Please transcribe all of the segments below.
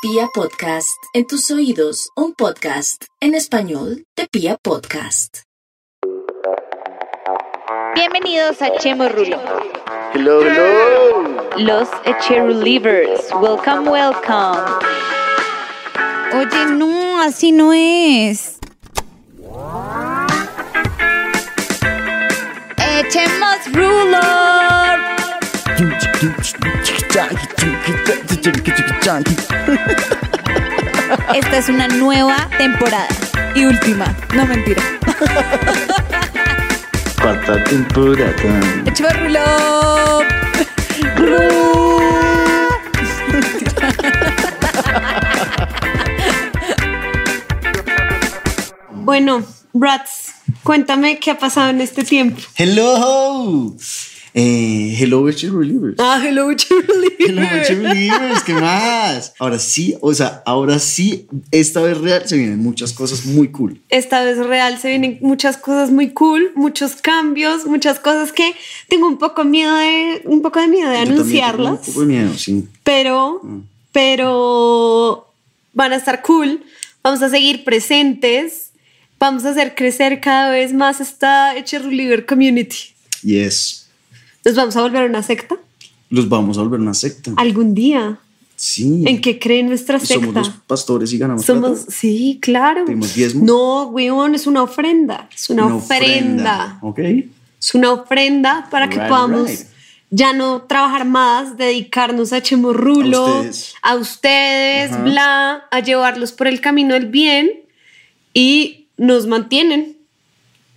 Pia Podcast, en tus oídos, un podcast en español de Pia Podcast. Bienvenidos a Chemo Rulo. Hello, hello. Los Echerulivers. Welcome, welcome. Oye, no, así no es. Echemos rulo. Esta es una nueva temporada y última, no mentira. Cuarta temporada. Echemos rulo. Bueno, Brats, cuéntame qué ha pasado en este tiempo. Hello. Eh, hello, Cheerleaders. Ah, hello, Hello, Cheerleaders. ¿Qué más? Ahora sí, o sea, ahora sí, esta vez real se vienen muchas cosas muy cool. Esta vez real se vienen muchas cosas muy cool, muchos cambios, muchas cosas que tengo un poco miedo de, un poco de miedo de Yo también tengo anunciarlas, Un poco de miedo, sí. pero, pero van a estar cool. Vamos a seguir presentes. Vamos a hacer crecer cada vez más esta Echeruliver community. Yes. ¿Nos vamos a volver una secta? Los vamos a volver una secta. ¿Algún día? Sí. ¿En qué creen nuestra secta? Somos los pastores y ganamos Somos, plata. sí, claro. ¿Pedimos diezmos? No, weón, es una ofrenda. Es una, ofrenda. Ok. Es una ofrenda para que podamos right. ya no trabajar más, dedicarnos a Chemorrulo, A ustedes. a ustedes, Ajá. bla, a llevarlos por el camino del bien y nos mantienen.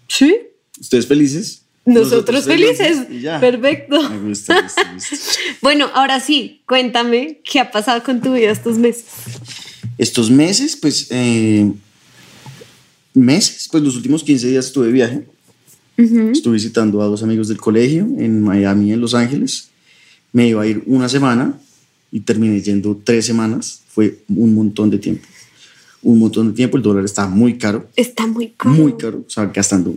¿Sí? ¿Ustedes felices? Nosotros, felices. Y ya. Perfecto. Me gusta, listo, listo. Bueno, ahora sí, cuéntame qué ha pasado con tu vida estos meses. Estos meses, pues, eh, meses, pues los últimos 15 días estuve de viaje. Estuve visitando a dos amigos del colegio en Miami en Los Ángeles. Me iba a ir una semana y terminé yendo tres semanas. Fue un montón de tiempo. Un montón de tiempo. El dólar estaba muy caro, Está muy caro. muy caro. O sea, gastando.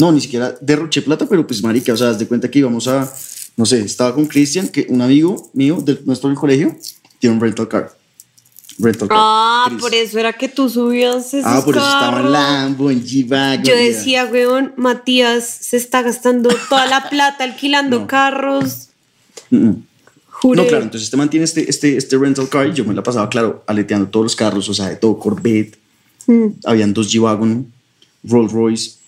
No, ni siquiera derroché plata, pero pues, marica, o sea, haz de cuenta que íbamos a. No sé, estaba con Cristian, que un amigo mío de nuestro colegio tiene un rental car. Rental car. Ah, Chris. por eso era que tú subías esos Ah, por eso estaba en. Lambo, en G-Wagon. Yo decía, weón, Matías se está gastando toda la plata alquilando No. carros. Mm, mm. No, claro, entonces este man tiene este, este, este rental car y yo me la pasaba, claro, aleteando todos los carros, o sea, de todo Corvette. Mm. Habían dos G-Wagon, Rolls Royce,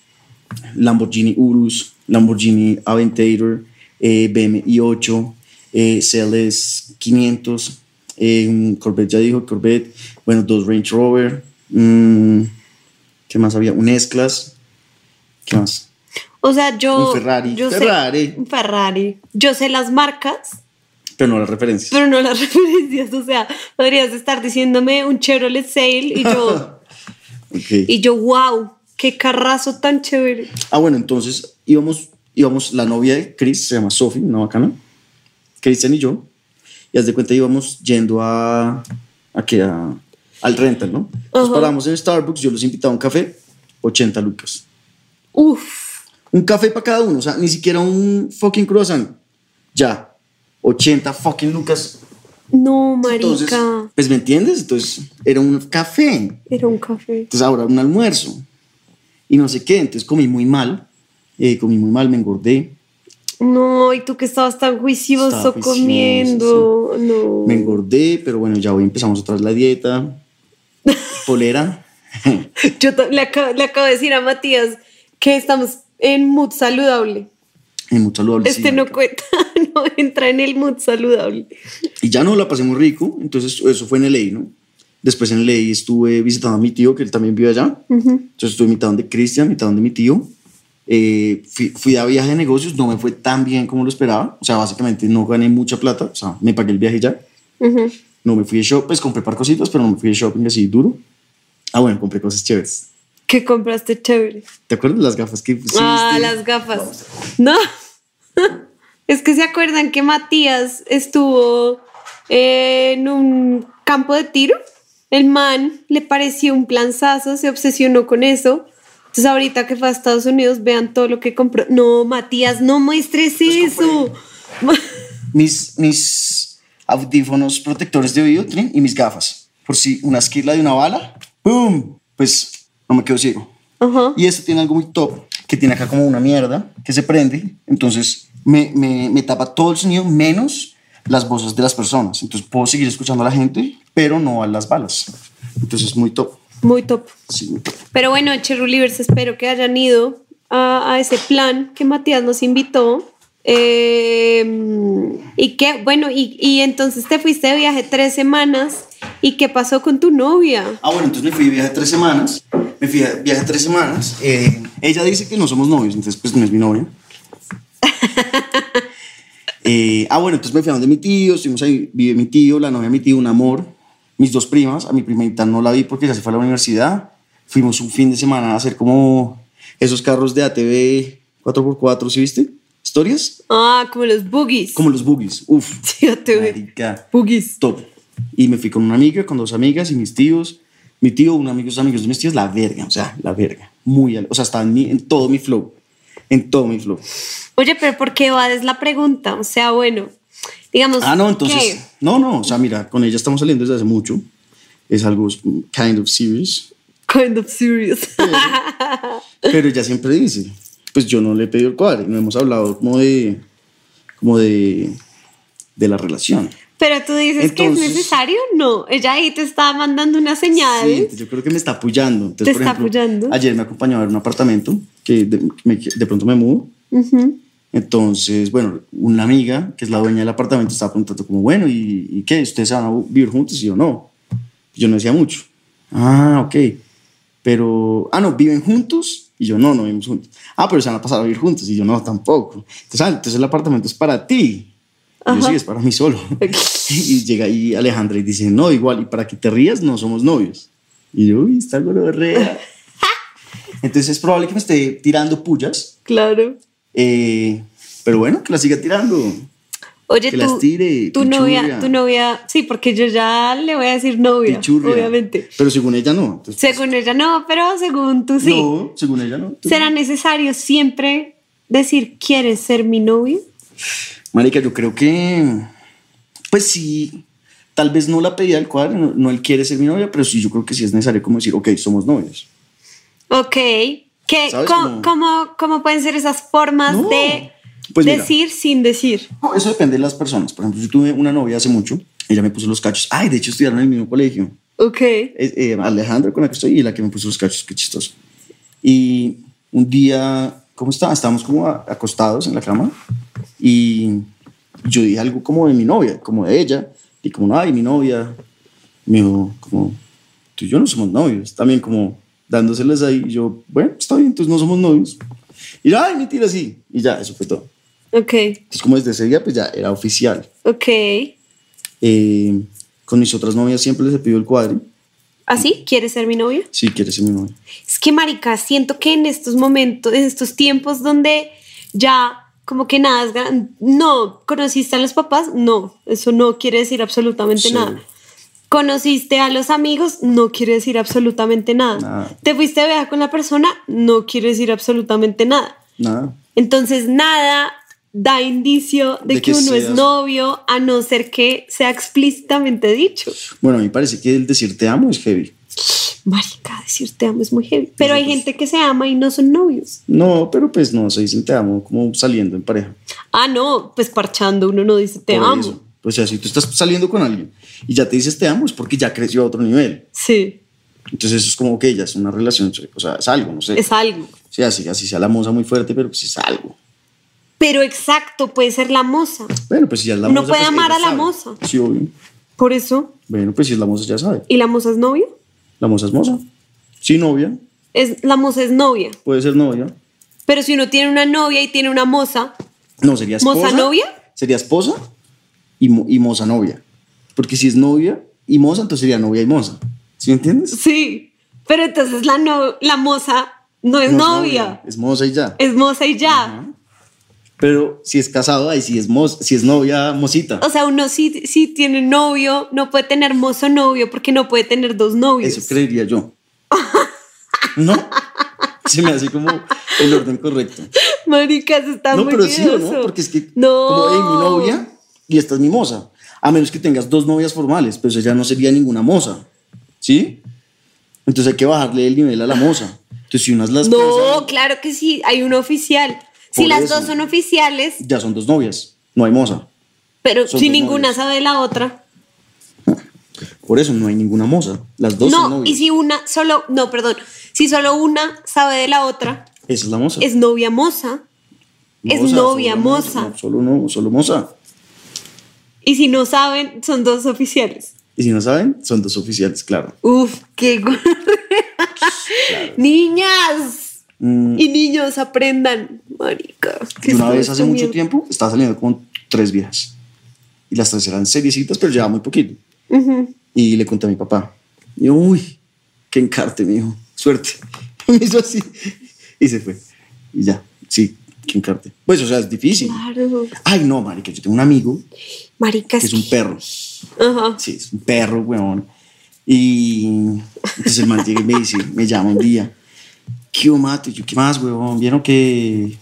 Lamborghini Urus, Lamborghini Aventador, eh, BMW i8, eh, CLS 500, eh, Corvette, ya dijo, Corvette, bueno, dos Range Rover, mm, ¿qué más había? Un S-Class, ¿qué más? O sea, yo. Un Ferrari. yo sé- Ferrari. un Ferrari. Yo sé las marcas, Pero no las referencias. pero no las referencias. O sea, podrías estar diciéndome un Chevrolet Sail y yo. Y yo, wow, qué carrazo tan chévere. Ah, bueno, entonces íbamos, íbamos, la novia de Chris, se llama Sophie, una bacana, Cristian y yo, y haz de cuenta íbamos yendo a, a, que, a al rental, ¿no? Nos paramos en Starbucks, yo los invitaba a un café, 80 lucas. Uf. Un café para cada uno, o sea, ni siquiera un fucking croissant. Ya, 80 fucking lucas. No, marica. Entonces, pues, ¿me entiendes? Entonces, era un café. Era un café. Entonces ahora un almuerzo. Y no sé qué, entonces comí muy mal. eh, comí muy mal, me engordé. No, y tú que estabas tan juicioso Estaba comiendo. No. Me engordé, pero bueno, ya hoy empezamos otra vez la dieta. Polera. Yo le acabo, le acabo de decir a Matías que estamos en mood saludable. Y muy saludable. sí, Este no cuenta, no entra en el mood saludable. Y ya no, la pasé muy rico. Entonces eso fue en LA, ¿no? Después en LA estuve visitando a mi tío, que él también vive allá. Entonces estuve mitad donde Cristian, mitad donde mi tío. Eh, fui, fui a viaje de negocios, no me fue tan bien como lo esperaba. O sea, básicamente no gané mucha plata. O sea, me pagué el viaje ya. No me fui de shopping, pues compré par cositas, pero no me fui de shopping así duro. Ah, bueno, compré cosas chéveres. ¿Qué compraste chévere? ¿Te acuerdas de las gafas que pusiste? ah, las gafas. No. es que se acuerdan que Matías estuvo en un campo de tiro. El man le pareció un planzazo, se obsesionó con eso. Entonces ahorita que fue a Estados Unidos, vean todo lo que compró. No, Matías, no muestres eso. mis, mis audífonos protectores de oído Trin, y mis gafas. por si una esquila de una bala, ¡boom! Pues no me quedo ciego. Y este tiene algo muy top, que tiene acá como una mierda que se prende, entonces me, me, me tapa todo el sonido menos las voces de las personas. Entonces puedo seguir escuchando a la gente, pero no a las balas. Entonces es muy top. Muy top. Sí, muy top. Pero bueno, Cherulivers, espero que hayan ido a, a ese plan que Matías nos invitó. Eh, y que, bueno, y, y entonces te fuiste de viaje tres semanas. ¿Y qué pasó con tu novia? Ah, bueno, entonces me fui de viaje tres semanas. Me fui de viaje tres semanas. Eh, ella dice que no somos novios, entonces pues no es mi novia. Eh, ah, bueno, entonces me fui a donde mi tío, estuvimos ahí, vive mi tío, la novia de mi tío, un amor. Mis dos primas, a mi primita no la vi porque ya se fue a la universidad. Fuimos un fin de semana a hacer como esos carros de ATV 4x4, ¿sí viste? ¿Historias? Ah, como los boogies. Como los boogies. Uf. Sí, marica, Boogies. top. Y me fui con una amiga, con dos amigas y mis tíos. Mi tío, un amigo, dos amigos de mis tíos, la verga, o sea, la verga. Muy, o sea, estaba en, mi- en todo mi flow. En todo mi flow. Oye, pero ¿por qué va? Es la pregunta. O sea, bueno, digamos. Ah, no, entonces. ¿qué? No, no, o sea, mira, con ella estamos saliendo desde hace mucho. Es algo kind of serious. Kind of serious. Pero ella siempre dice, pues yo no le he pedido el cuadro. No hemos hablado como de. como de. de la relación. Pero tú dices que es Entonces- necesario, no. Ella ahí te está mandando unas Sí, señales. entonces yo creo que me está apoyando. Entonces, Te por está ejemplo, apoyando. Ayer me acompañó a ver un apartamento que de, me- de pronto me mudo. Ujú. Entonces, bueno, una amiga que es la dueña del apartamento estaba preguntando como, bueno, ¿y, y qué? ¿Ustedes se van a vivir juntos? Y yo, no. Yo no decía mucho. Ah, ok. Pero, ah, no, ¿viven juntos? Y yo, no, no vivimos juntos. Ah, pero se van a pasar a vivir juntos. Y yo, no, tampoco. Entonces, ah, entonces el apartamento es para ti. Y yo, sí, es para mí solo. y llega ahí Alejandra y dice, no, igual, y para que te rías, no somos novios. Y yo, uy, está gonorrea. Entonces es probable que me esté tirando pullas. Claro. Eh, pero bueno, que la siga tirando. Oye, Que tú, las tire, tu pichurria. novia, tu novia, sí, porque yo ya le voy a decir novia, Pichurria. obviamente. Pero según ella no. Entonces, Según ella no, pero según tú sí. No, según ella no. ¿Será necesario siempre decir, ¿quieres ser mi novio? Marica, yo creo que. Pues sí. Tal vez no la pedía al cuadro, no, no él quiere ser mi novia, pero sí yo creo que sí es necesario como decir, ok, somos novios. Ok. ¿Qué, cómo, cómo, cómo pueden ser esas formas No. de Pues mira. decir sin decir? No, eso depende de las personas. Por ejemplo, yo tuve una novia hace mucho, ella me puso los cachos. Ay, de hecho estudiaron en el mismo colegio. Ok. Eh, Alejandra con la que estoy y la que me puso los cachos, qué chistoso. Y un día, ¿cómo estaba? Estábamos como acostados en la cama y yo dije algo como de mi novia, como de ella, y como, no, ay, mi novia, me dijo, como, tú y yo no somos novios, también como dándoseles ahí, y yo, bueno, está bien, entonces no somos novios. Y yo, ay, mentira, sí, y ya, eso fue todo. Ok. Entonces, como desde ese día, pues ya era oficial. Ok. Eh, con mis otras novias siempre les he pedido el cuadri, ¿Así? ¿Quieres ser mi novio? si quieres ser mi novia. Es que, marica, siento que en estos momentos, en estos tiempos donde ya como que nada es gran- No, ¿conociste a los papás? No, eso no quiere decir absolutamente Sí. nada. ¿Conociste a los amigos? No quiere decir absolutamente nada. Nada. ¿Te fuiste de viaje con la persona? No quiere decir absolutamente nada. Nada. Entonces, nada da indicio de, De que, que uno es novio a no ser que sea explícitamente dicho. Bueno, a mí parece que el decir te amo es heavy. Marica, decir te amo es muy heavy. Pero hay Nosotros- gente que se ama y no son novios. No, pero pues no, se dicen te amo como saliendo en pareja. Ah, no, pues parchando uno no dice te Por amo. eso. O sea, si tú estás saliendo con alguien y ya te dices te amo es porque ya creció a otro nivel. Sí, Entonces eso es como que ya es una relación, o sea, es algo, no sé. es algo. Sí, así, así sea la moza muy fuerte, pero pues es algo. Pero exacto, puede ser la moza. Bueno, pues si ya es la Uno moza. puede pues amar a la sabe. moza. Sí, obvio. Por eso. Bueno, pues si es la moza ya sabe. ¿Y la moza es novia? La moza es moza. Sí, novia. Es, la moza es novia. Puede ser novia. Pero si uno tiene una novia y tiene una moza, No, sería esposa. ¿Moza novia? Sería esposa y, mo- y moza novia. Porque si es novia y moza, entonces sería novia y moza. ¿Sí me entiendes? sí. Pero entonces la, no, la moza no es No novia. Es moza y ya. Es moza y ya. Pero si es casado, ahí sí es, moza, si es novia, mocita. O sea, uno sí, sí tiene novio, no puede tener mozo novio porque no puede tener dos novios. Eso creería yo. ¿No? Se me hace como el orden correcto. Maricas, está no, muy pero sí o miedoso. no, porque es que No. como hey, mi novia y esta es mi moza. A menos que tengas dos novias formales, pero eso ya no sería ninguna moza. ¿Sí? Entonces hay que bajarle el nivel a la moza. Entonces, si unas las No, claro que sí, hay un oficial. Si las eso. dos son oficiales, ya son dos novias, no hay moza. pero Son si ninguna sabe de la otra. Por eso no hay ninguna moza. Las dos son No, novias. y si una solo, no, perdón, si solo una sabe de la otra, Esa es la moza. es novia moza. es novia solo moza. No, solo no, solo moza. Y si no saben, son dos oficiales. Y si no saben, son dos oficiales, claro. Uf, qué gonorrea. Niñas Mm, y niños aprendan, marica. que y una vez hace mucho tiempo estaba saliendo con tres viejas. Y las tres eran seriecitas, pero llevaba muy poquito. Ujú. Y le conté a mi papá. Y yo, uy, qué encarte, me dijo. Suerte. Me hizo así. Y se fue. Y ya, sí, qué encarte. Pues, o sea, es difícil. Claro. Ay, no, marica, yo tengo un amigo Marica, que es un perro. Ajá. Sí, es un perro, weón. Y entonces el man llega y me dice, me llama un día. ¿Qué? Y yo, ¿qué más, weón? ¿Vieron que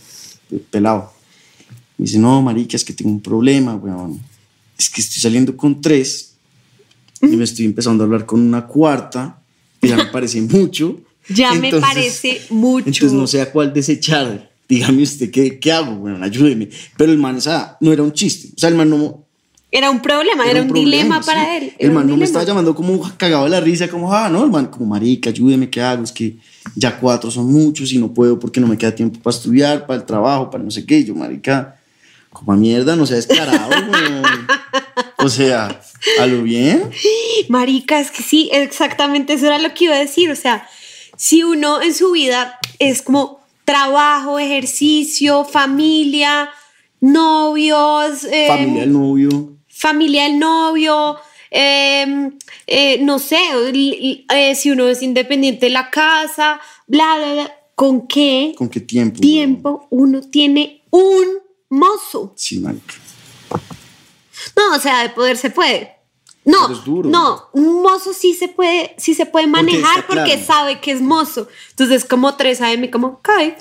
pelado? Me dice, no, marica, es que tengo un problema, weón. Es que estoy saliendo con tres y me estoy empezando a hablar con una cuarta, que ya me parece mucho. Ya me parece mucho. Entonces no sé a cuál desechar. Dígame usted, ¿qué, qué hago? Bueno, ayúdeme. Pero el man, o sea, no era un chiste. O sea, el man no, Era un problema, era, un, problema, dilema sí. para él. El man no me estaba llamando como cagado de la risa, como, ah, no, el man, como marica, ayúdeme, ¿qué hago? Es que ya cuatro son muchos y no puedo porque no me queda tiempo para estudiar, para el trabajo, para no sé qué. Y yo, marica, como a mierda, no sea descarado. O sea, a lo bien. Marica, es que sí, exactamente eso era lo que iba a decir. O sea, si uno en su vida es como trabajo, ejercicio, familia, novios, eh, Familia del novio. Familia del novio, eh, eh, no sé, eh, si uno es independiente de la casa, bla, bla, bla. ¿Con qué ¿Con qué tiempo? tiempo uno tiene un mozo? Sí, marica. No, o sea, de poder se puede. No, Pero es duro. no, un mozo sí se puede, sí se puede manejar porque claro. sabe que es mozo. Entonces, como 3 AM, como cae.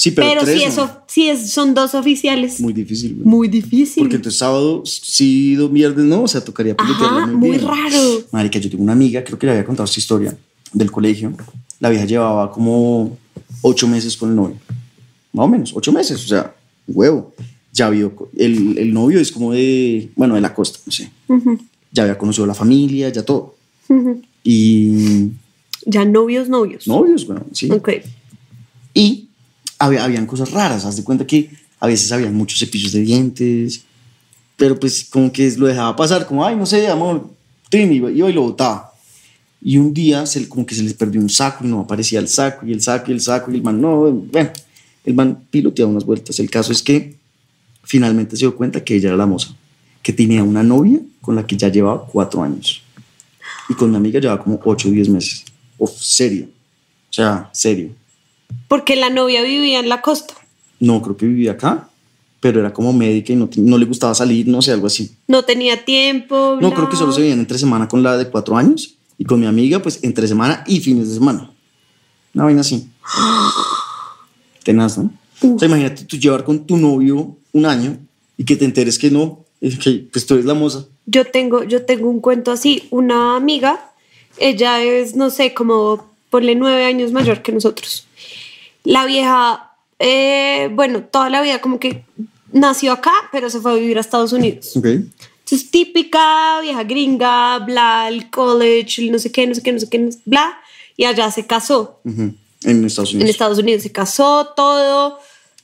Sí, pero, Pero, tres si no. eso, si es, son dos oficiales, Muy difícil, weón. muy difícil. Porque entonces sábado, sí, dos viernes, no, o sea, tocaría Ajá, muy, muy raro. Marica, yo tengo una amiga, creo que le había contado esta historia del colegio. La vieja llevaba como ocho meses con el novio. Más o menos, ocho meses, o sea, huevo. Ya vio, el, el novio es como de, bueno, de la costa, no sé. Ya había conocido a la familia, ya todo. Y Ya novios, novios. novios, bueno, sí. Ok. Y había, habían cosas raras, haz de cuenta que a veces habían muchos cepillos de dientes, pero pues como que lo dejaba pasar, como, ay, no sé, amor, Trini, iba iba y lo botaba. Y un día se, como que se les perdió un saco y no aparecía el saco, y el saco, y el saco, y el man, no, bueno, el man piloteaba unas vueltas. El caso es que finalmente se dio cuenta que ella era la moza, que tenía una novia con la que ya llevaba cuatro años. Y con mi amiga llevaba como ocho o diez meses. Uf, serio. O sea, serio. Porque la novia vivía en la costa. No, creo que vivía acá, pero era como médica y no, no le gustaba salir, no sé, algo así. No tenía tiempo. No, bla. creo que solo se veían entre semana con la de cuatro años y con mi amiga, pues entre semana y fines de semana. Una vaina así. Tenaz, ¿no? O sea, imagínate tú llevar con tu novio un año y que te enteres que no, que pues tú eres la moza. Yo tengo, yo tengo un cuento así. Una amiga, ella es, no sé, como ponle nueve años mayor que nosotros. La vieja, eh, bueno, toda la vida como que nació acá, pero se fue a vivir a Estados Unidos. Ok. Entonces, típica vieja gringa, bla, el college, no sé qué, no sé qué, no sé qué, bla. Y allá se casó. Ujú. En Estados En Unidos. Estados Unidos se casó, todo,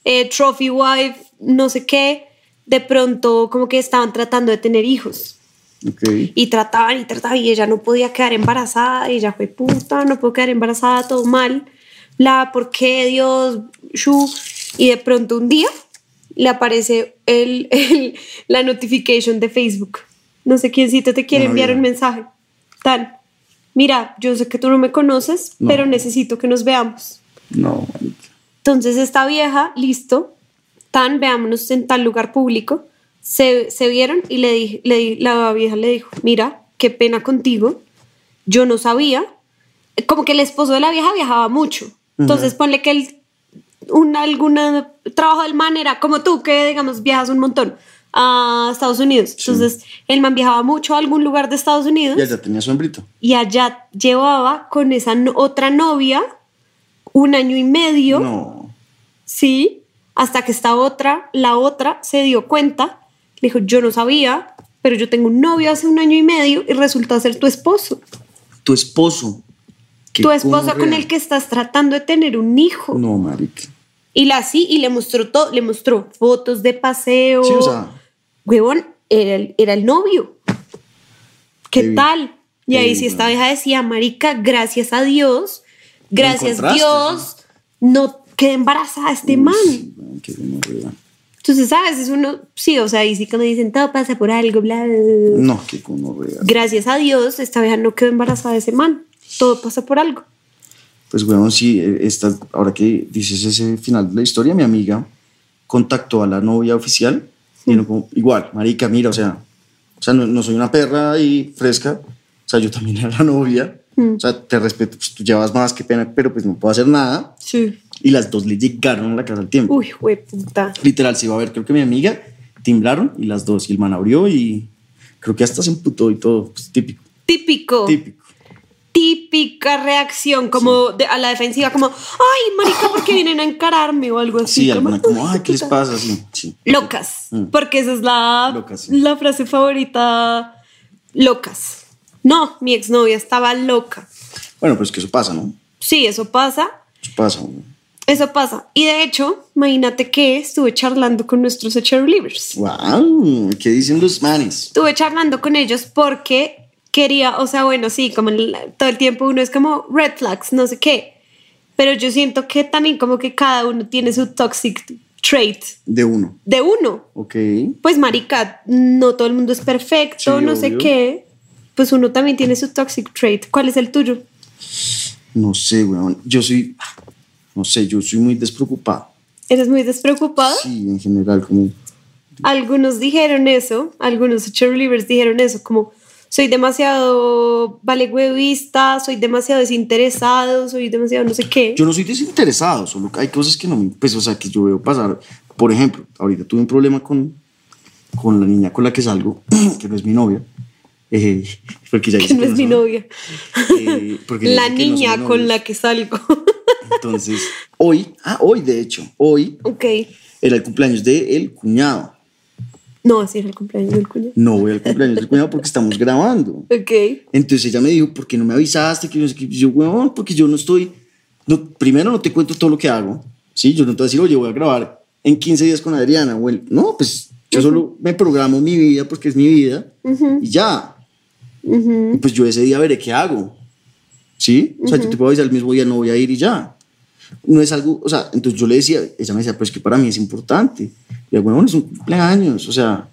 eh, trophy wife, no sé qué. De pronto, como que estaban tratando de tener hijos. Ok. Y trataban y trataban y ella no podía quedar embarazada. Y ella fue puta, no puedo quedar embarazada, todo mal. Bla, ¿por qué Dios? Shu. Y de pronto un día le aparece el, el- la notification de Facebook. No sé quiéncito te quiere No, enviar mira. un mensaje. Tal. Mira, yo sé que tú no me conoces, No. pero necesito que nos veamos. No. Entonces esta vieja, listo, tan, veámonos en tal lugar público, se, se vieron y le dije, le la vieja le dijo, mira, qué pena contigo, yo no sabía, como que el esposo de la vieja viajaba mucho, entonces ponle que el, un algún trabajo del man era como tú, que digamos viajas un montón, a Estados Unidos. Sí. Entonces, el man viajaba mucho a algún lugar de Estados Unidos Ya, ya tenía su hembrito. y allá llevaba con esa no- otra novia un año y medio, No. sí, hasta que esta otra, la otra, se dio cuenta, le dijo, yo no sabía, pero yo tengo un novio hace un año y medio y resulta ser tu esposo. Tu esposo. Tu esposo con el que estás tratando de tener un hijo. No, marica. Y la sí, y le mostró todo, le mostró fotos de paseo. Sí, o sea, Huevón, era el, era el novio. ¿Qué tal? Y ahí sí esta vieja decía, marica, gracias a Dios, gracias encontraste, Dios, no quedé embarazada este man. sí, weón, qué. Entonces, ¿sabes? Es uno, sí, o sea, ahí sí cuando dicen, todo pasa por algo, bla, bla, bla. No, qué gonorrea. Gracias a Dios, esta vieja no quedó embarazada de ese man. Todo pasa por algo. Pues, weón, sí, eh, esta, ahora que dices ese final de la historia, mi amiga contactó a la novia oficial y no como, igual, marica, mira, o sea, o sea no, no soy una perra ahí fresca, o sea, yo también era la novia, o sea, te respeto, pues tú llevas más, qué pena, pero pues no puedo hacer nada. Sí. Y las dos le llegaron a la casa al tiempo. Uy, puta. Literal, se iba a ver, creo que mi amiga, timbraron y las dos, y el man abrió y creo que hasta se emputó y todo, pues, típico, Típico. típico. Típica reacción como de- a la defensiva, como, ay, marica, ¿por qué vienen a encararme? O algo así. Sí, como, alguna como, ay, ¿qué les pasa? Sí, sí. Locas, Mm. porque esa es la, Locas, la frase favorita. Locas. No, mi exnovia estaba loca. Bueno, pues que eso pasa, ¿no? Sí, eso pasa. Eso pasa. ¿no? Eso pasa. Y de hecho, imagínate que estuve charlando con nuestros Livers. Wow, ¿qué dicen los manes? Estuve charlando con ellos porque quería, o sea, bueno, sí, como el- todo el tiempo uno es como red flags, no sé qué. Pero yo siento que también como que cada uno tiene su toxic trait De uno. de uno. Ok. Pues marica, no todo el mundo es perfecto, Sí, no sé qué. Pues uno también tiene su toxic trait. ¿Cuál es el tuyo? No sé, weón. Yo soy, no sé, yo soy muy despreocupado. ¿Eres muy despreocupado? Sí, en general, como, Algunos dijeron eso, algunos cheerleaders dijeron eso, como soy demasiado vale huevista, soy demasiado desinteresado, soy demasiado no sé qué. yo no soy desinteresado, solo que hay cosas que no me, pues, o sea, que yo veo pasar. Por ejemplo, ahorita tuve un problema con, con la niña con la que salgo, que no es mi novia. eh, porque ya que no es mi novia. Eh, porque La no niña con la que salgo. Entonces, hoy, ah, hoy de hecho, hoy ok. era el cumpleaños de el cuñado. No, así era el cumpleaños del cuñado. No voy al cumpleaños del cuñado porque estamos grabando. Ok. Entonces ella me dijo, ¿por qué no me avisaste? Que yo, no sé qué?". Y yo, weón, porque yo no estoy, no, primero no te cuento todo lo que hago, ¿sí? Yo no te voy a decir, oye, voy a grabar en 15 días con Adriana, o el- no, pues yo solo me programo mi vida porque es mi vida y ya. Y pues yo ese día veré qué hago, ¿sí? O sea, yo te puedo avisar el mismo día, no voy a ir y ya. No es algo, o sea, entonces yo le decía, ella me decía, pues que para mí es importante. Y yo, weón, es un cumpleaños, o sea,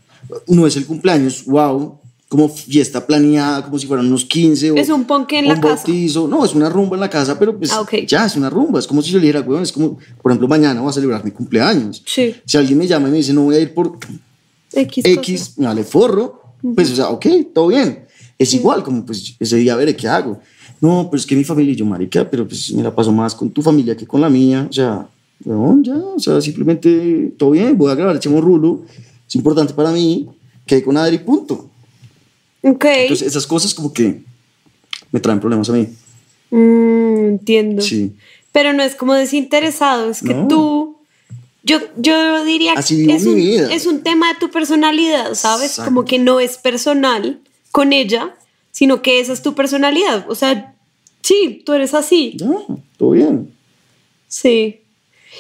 no es el cumpleaños, wow, como fiesta planeada, como si fueran unos 15 o Es un ponque en la un casa. bautizo. No, es una rumba en la casa, pero pues Ah, ok. ya es una rumba. Es como si yo le dijera, weón, es como, por ejemplo, mañana voy a celebrar mi cumpleaños. Sí. Si alguien me llama y me dice, no voy a ir por X. X, me vale forro, pues, o sea, ok, todo bien. Es igual, como pues ese día veré qué hago. No, pero es que mi familia y yo, marica, pero pues me la paso más con tu familia que con la mía. O sea, weón, ya, o sea, simplemente todo bien, voy a grabar, echemos rulo. Es importante para mí que hay con Adri, punto. Ok. Entonces, esas cosas como que me traen problemas a mí. Mm, entiendo. Sí. Pero no es como desinteresado, es que No. tú. Yo, yo diría Así que es un, vida. es un tema de tu personalidad, ¿sabes? Exacto. Como que no es personal con ella, sino que esa es tu personalidad. O sea, sí, tú eres así. Ya, todo bien. Sí.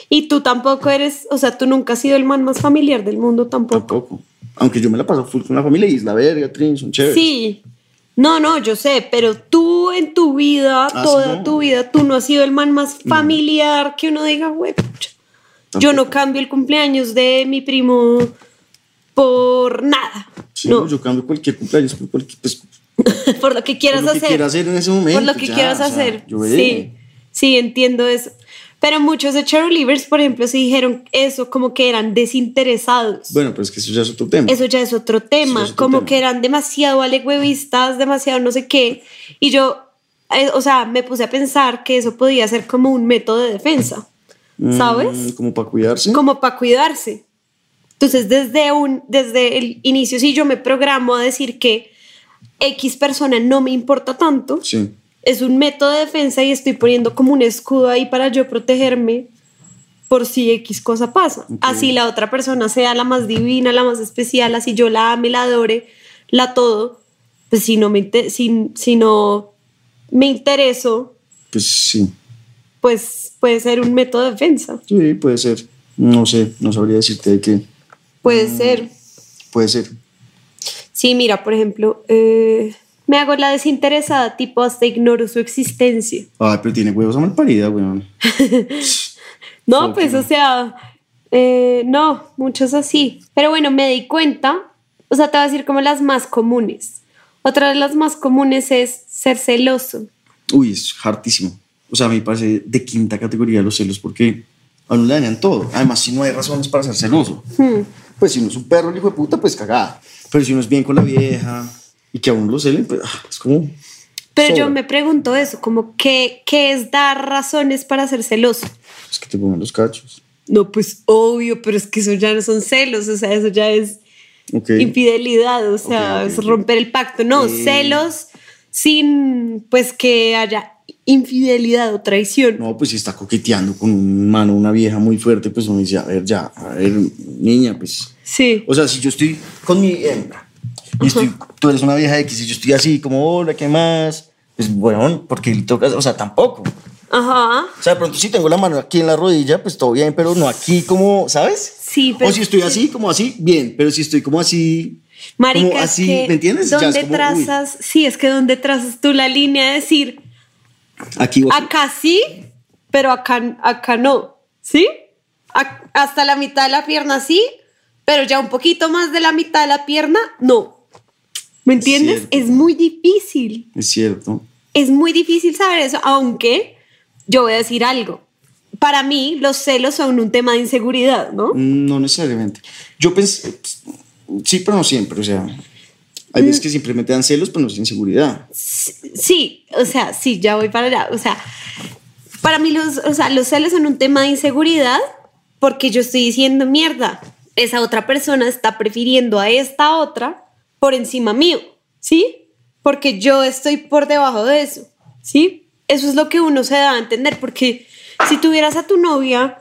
Y tú tampoco eres, o sea, tú nunca has sido el man más familiar del mundo tampoco. Tampoco. Aunque yo me la paso full con la familia y es la verga, Trin, son chéveres. Sí. No, no, yo sé, pero tú en tu vida, Ah, toda no. tu vida, tú no has sido el man más familiar que uno diga, güey, yo no cambio el cumpleaños de mi primo por nada. Sí, no, yo cambio cualquier cumpleaños por cualquier, pues, por lo que quieras por lo que hacer. quiera hacer en ese momento. por lo que ya, quieras o sea, hacer. yo sí, sí, entiendo eso. Pero muchos de Cheerleaders, por ejemplo, se dijeron eso, como que eran desinteresados. Bueno, pero es que eso ya es otro tema. Eso ya es otro tema, es otro como tema. que eran demasiado alegüevistas, demasiado no sé qué. Y yo, eh, o sea, me puse a pensar que eso podía ser como un método de defensa, ¿sabes? Mm, como para cuidarse. Como para cuidarse. Entonces, desde, un, desde el inicio, si yo me programo a decir que X persona no me importa tanto, Sí. es un método de defensa y estoy poniendo como un escudo ahí para yo protegerme por si X cosa pasa. Así la otra persona sea la más divina, la más especial, así yo la ame, la adore, la todo, pues si no me, si, si no me intereso, Pues sí. pues puede ser un método de defensa. Sí, puede ser. No sé, no sabría decirte de qué. Puede Mm. ser. Puede ser. Sí, mira, por ejemplo, eh, me hago la desinteresada, tipo hasta ignoro su existencia. Ay, pero tiene huevos a mal parida, weón. No, Fuck, pues, no. o sea, eh, no, muchos así. Pero bueno, me di cuenta, o sea, te voy a decir como las más comunes. Otra de las más comunes es ser celoso. Uy, es hartísimo. O sea, a mí me parece de quinta categoría los celos porque a uno le dañan todo. Además, si no hay razones para ser celoso. Hmm. Pues si uno es un perro, el hijo de puta, pues cagada. Pero si uno es bien con la vieja y que a uno lo celen, pues ah, es como... Pero yo me pregunto eso, como ¿qué, qué es dar razones para ser celoso? Es que te pongan los cachos. No, pues obvio, pero es que eso ya no son celos, o sea, eso ya es Ok. infidelidad, o sea, es romper el pacto. No, celos sin pues que haya infidelidad o traición. No, pues si está coqueteando con un mano, una vieja muy fuerte, pues uno dice, a ver, ya, a ver, niña, pues... Sí. O sea, si yo estoy con mi hembra y estoy, tú eres una vieja X y yo estoy así como, hola, ¿qué más? Pues bueno, porque le toca, o sea, tampoco. Ajá. O sea, de pronto si tengo la mano aquí en la rodilla, pues todo bien, pero no aquí como, ¿sabes? Sí, pero O si estoy así, como así, bien, pero si estoy como así, Marica, como es así, que ¿me entiendes? Ya es ¿Dónde uy. trazas? Sí, es que donde trazas tú la línea de decir, aquí o aquí. acá sí, pero acá, acá no, ¿sí? A- hasta la mitad de la pierna sí, pero ya un poquito más de la mitad de la pierna no. ¿Me entiendes? Es muy difícil. Es cierto. Es muy difícil saber eso, aunque yo voy a decir algo. Para mí, los celos son un tema de inseguridad, ¿no? No necesariamente. Yo pensé, sí, pero no siempre, o sea, hay veces que simplemente dan celos, pero no es inseguridad. Sí, o sea, sí, ya voy para allá. O sea, para mí los, o sea, los celos son un tema de inseguridad porque yo estoy diciendo, mierda, esa otra persona está prefiriendo a esta otra por encima mío, ¿sí? Porque yo estoy por debajo de eso, ¿sí? Eso es lo que uno se da a entender, porque si tuvieras a tu novia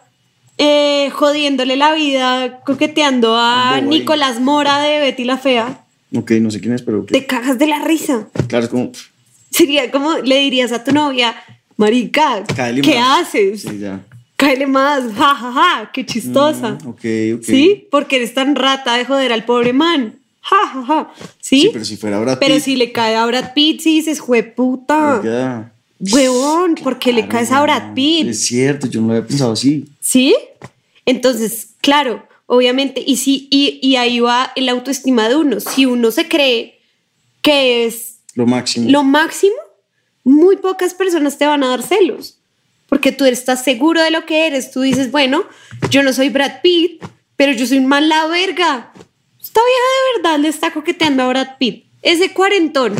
eh, jodiéndole la vida, coqueteando a. Nicolás Mora de Betty la Fea, Ok, no sé quién es, pero te cagas de la risa. claro, es como, Sería como le dirías a tu novia, marica, ¿qué más". haces? sí, ya. Cáele más, ja, ja, ja, qué chistosa. Mm, ok, ok. ¿Sí? Porque eres tan rata de joder al pobre man. Ja, ja, ja. ¿Sí? Sí, pero si fuera Brad Pero Pitt, si le cae a Brad Pitt, sí dices, jueputa. ya. Huevón, porque le caes a Brad Pitt. Es cierto, yo no lo había pensado así. ¿Sí? Entonces, claro, obviamente, y, sí, y, y ahí va el autoestima de uno. Si uno se cree que es Lo máximo. lo máximo, muy pocas personas te van a dar celos. Porque tú estás seguro de lo que eres. Tú dices, bueno, yo no soy Brad Pitt, pero yo soy un mal la verga. Esta vieja de verdad le está coqueteando a Brad Pitt. Ese cuarentón.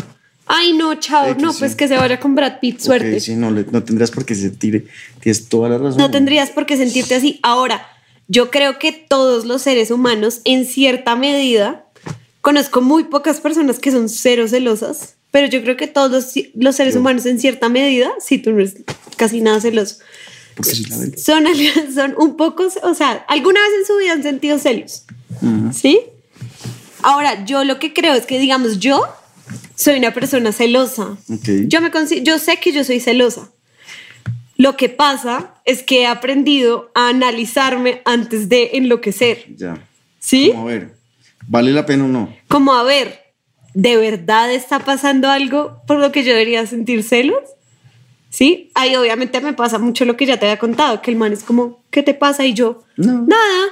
Ay, no, chao. No, sí. pues que se vaya con Brad Pitt. Suerte. Ok, sí, no, no tendrás por qué sentir. Tienes toda la razón. No tendrías por qué sentirte así. Ahora, yo creo que todos los seres humanos, en cierta medida, conozco muy pocas personas que son cero celosas, pero yo creo que todos los, los seres humanos, en cierta medida, si tú no eres casi nada celoso, son, son un poco, o sea, alguna vez en su vida han sentido celos. ¿sí? Ahora, yo lo que creo es que, digamos, yo soy una persona celosa. Ok. Yo, me yo sé que yo soy celosa. Lo que pasa es que he aprendido a analizarme antes de enloquecer. Ya. ¿Sí? Como a ver, ¿vale la pena o no? Como a ver, ¿de verdad está pasando algo por lo que yo debería sentir celos? ¿Sí? Ahí obviamente me pasa mucho lo que ya te había contado, que el man es como, ¿qué te pasa? Y yo, No. nada.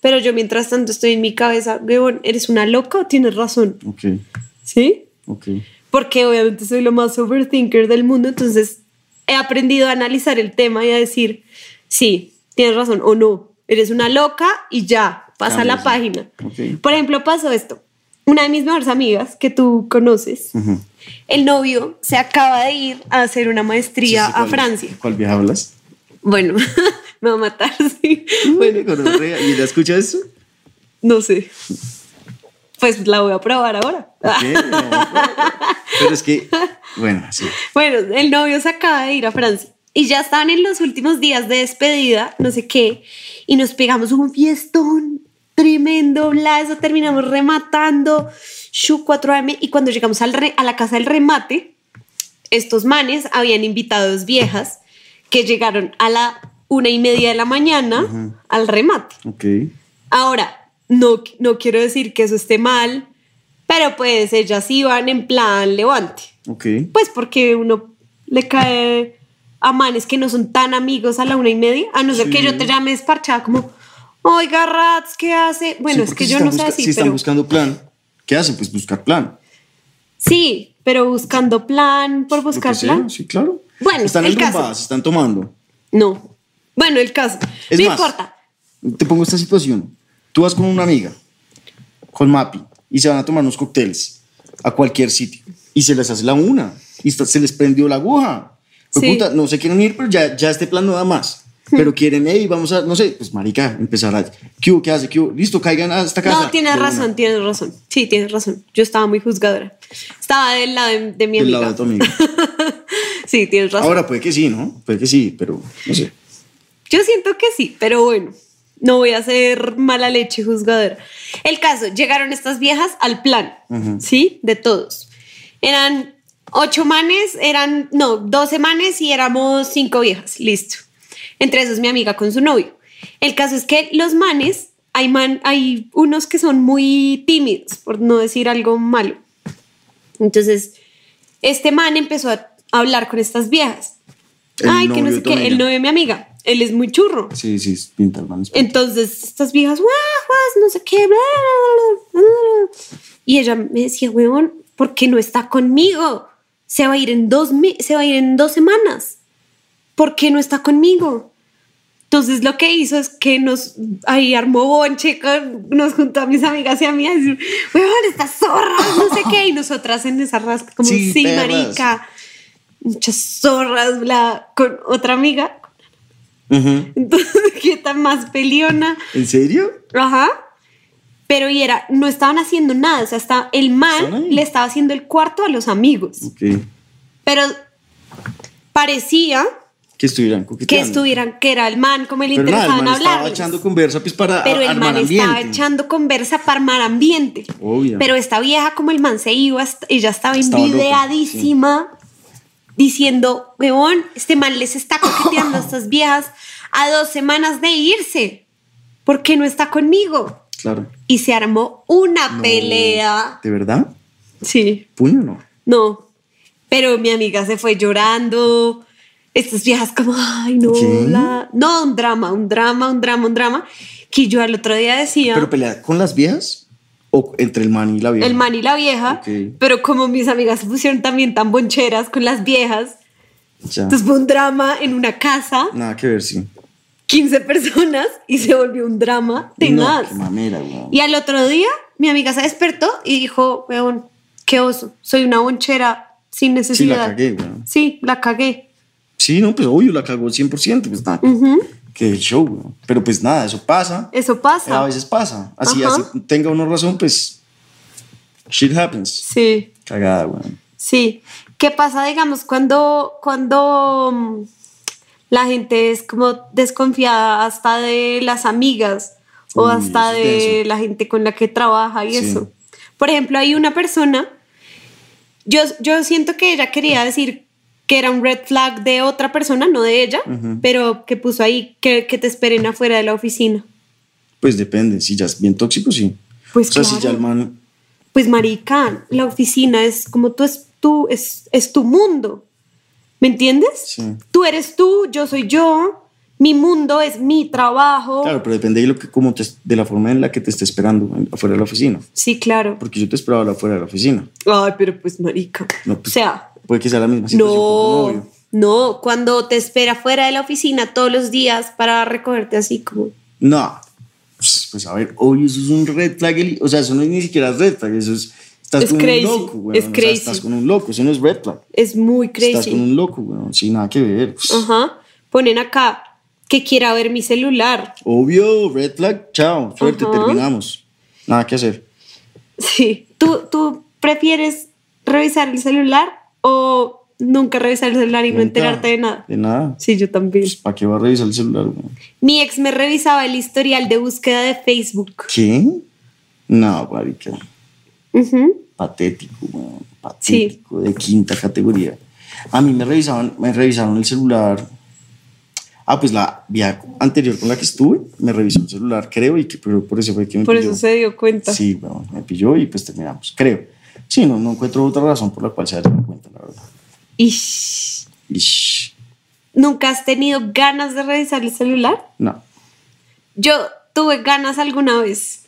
Pero yo mientras tanto estoy en mi cabeza, "Huevón, ¿eres una loca o tienes razón? Ok, ¿Sí? ok. porque obviamente soy lo más overthinker del mundo, entonces he aprendido a analizar el tema y a decir, sí, tienes razón o no, eres una loca y ya, pasa Cambia, la página. Ok. Por ejemplo, pasó esto. Una de mis mejores amigas que tú conoces, el novio se acaba de ir a hacer una maestría Sí, sí, a ¿cuál- Francia. ¿Cuál vieja hablas? Bueno, me va a matar, sí. Bueno, Bueno. ¿Y ella escucha eso? No sé. Pues la voy a probar ahora. Pero es que, bueno, sí. Bueno, el novio se acaba de ir a Francia y ya estaban en los últimos días de despedida, no sé qué, y nos pegamos un fiestón tremendo, bla, eso terminamos rematando, shu 4am, y cuando llegamos al re- a la casa del remate, estos manes habían invitado a dos viejas que llegaron a la una y media de la mañana al remate. Ok. Ahora, no, no quiero decir que eso esté mal, pero pues ellas iban en plan levante. Ok. Pues porque uno le cae a manes que no son tan amigos a la una y media, a no ser que yo te llame desparchada como, oiga, Rats, ¿qué hace? Bueno, Sí, es que si yo no sé así, Si están pero buscando plan, ¿qué hacen? Pues buscar plan. sí, pero buscando plan por buscar sea, plan. Sí, claro. Bueno, están el caso. están tomando. No. Bueno, el caso. Es no más, importa. Te pongo esta situación. Tú vas con una amiga, con Mapi, y se van a tomar unos cócteles a cualquier sitio. Y se les hace la una. Y se les prendió la aguja. Sí. puta, no se quieren ir, pero ya, ya este plan no da más. Pero quieren, hey, vamos a, no sé, pues marica, empezar a... ¿Qué? ¿Qué hace? ¿Qué? Listo, caigan a esta casa. No, tienes De una. razón, tienes razón. Sí, tienes razón. Yo estaba muy juzgadora. Estaba del lado de, de mi Del amiga. lado de tu amiga. sí, tienes razón. Ahora puede que sí, ¿no? Puede que sí, pero no sé. Yo siento que sí, pero bueno, no voy a ser mala leche juzgadora. El caso, llegaron estas viejas al plan, ¿sí? De todos. Eran ocho manes, eran, no, doce manes y éramos cinco viejas, listo. Entre esos mi amiga con su novio. El caso es que los manes, hay, man, hay unos que son muy tímidos, por no decir algo malo. Entonces, este man empezó a hablar con estas viejas. El Ay, que no sé qué, el novio de mi amiga. Él es muy churro. Sí, sí, es pinta, hermano. Entonces, estas viejas, guau, no sé qué, bla, bla, bla, bla". Y ella me decía, weón, ¿por qué no está conmigo? Se va a ir en dos, se va a ir en dos semanas. ¿Por qué no está conmigo? Entonces lo que hizo es que nos ahí armó bonche, nos juntó a mis amigas y a mí a decir, weón, estas zorras, no sé qué, y nosotras en esa rasca, como, Sí, sí, perras". marica, muchas zorras, bla, con otra amiga. Entonces, ¿qué tan más peleona? ¿En serio? Ajá. Pero y era, no estaban haciendo nada, o sea, está, el man le estaba haciendo el cuarto a los amigos, pero parecía Que estuvieran que coqueteando. estuvieran, que era el man, como le Pero nada, el man estaba hablar. echando conversa pues para Pero el armar man estaba echando conversa para armar ambiente. Obvio. Pero esta vieja, como el man se iba, ella estaba Estaba loca, envidiadísima, diciendo, weón, este man les está coqueteando a estas viejas a dos semanas de irse. ¿Por qué no está conmigo? Claro. Y se armó una No. pelea. ¿De verdad? Sí, ¿Puño o no? no. Pero mi amiga se fue llorando. Estas viejas como, ay, no, no, un drama, un drama, un drama, un drama. Que yo al otro día decía, ¿Pero pelea con las viejas? ¿O entre el man y la vieja? el man y la vieja, pero como mis amigas se pusieron también tan boncheras con las viejas, Ya. entonces fue un drama en una casa, Nada que ver, sí. 15 personas, y se volvió un drama de no, más. qué mamera. Y al otro día, mi amiga se despertó y dijo, weón, qué oso, soy una bonchera sin Sí, necesidad. la cagué, weón. Sí, la cagué. Sí, no, pues obvio, la cagó 100%. Pues nada. Ujú, Qué show, weón. Pero pues nada, eso pasa. Eso pasa. A veces pasa. Así, Ajá. así tenga uno razón, pues. Shit happens. Sí, Cagada, weón. sí. ¿Qué pasa, digamos, cuando, cuando mm, la gente es como desconfiada hasta de las amigas o Uy, hasta eso es de la gente con la que trabaja y Sí. eso? Por ejemplo, hay una persona, yo, yo siento que ella quería decir que era un red flag de otra persona, no de ella, pero que puso ahí que, que te esperen afuera de la oficina. Pues depende. Si ya es bien tóxico, sí. Pues o sea, claro. si ya el man. Pues marica, la oficina es como tú es tú, es, es tu mundo. ¿Me entiendes? Sí. Tú eres tú, yo soy yo, mi mundo es mi trabajo. Claro, pero depende de, lo que, como te- de la forma en la que te esté esperando afuera de la oficina. Sí, claro. Porque yo te esperaba afuera de la oficina. Ay, pero pues marica. No, o pues, sea, Puede que sea la misma situación con tu no, novio. no, cuando te espera fuera de la oficina todos los días para recogerte así como... No. Pues, pues, a ver, obvio, eso es un red flag. O sea, eso no es ni siquiera red flag. Eso es. Estás Es con crazy, un loco, güey. es crazy. estás con un loco. Eso no es red flag. Es muy Estás con crazy. un loco, güey. Sin nada que ver. Pues, Ajá. Ponen acá que quiera ver mi celular. Obvio, red flag. Chao. Suerte, Ajá. terminamos. Nada que hacer. Sí. ¿Tú, ¿Tú prefieres revisar el celular o nunca revisar el celular y no enterarte de nada? De nada. Sí, yo también. Pues, ¿Para qué va a revisar el celular? weón? Mi ex me revisaba el historial de búsqueda de Facebook. ¿Qué? No, marica. Ujú. Patético, weón. Patético, de quinta categoría. A mí me revisaban, me revisaron el celular. Ah, pues la vía anterior con la que estuve, me revisó el celular, creo, y que pero por eso fue que me Por pilló. eso se dio cuenta. Sí, weón, me pilló y pues terminamos, creo. Sí, no, no encuentro otra razón por la cual se dado cuenta, la verdad. Ish. Ish, ¿Nunca has tenido ganas de revisar el celular? no. Yo tuve ganas alguna vez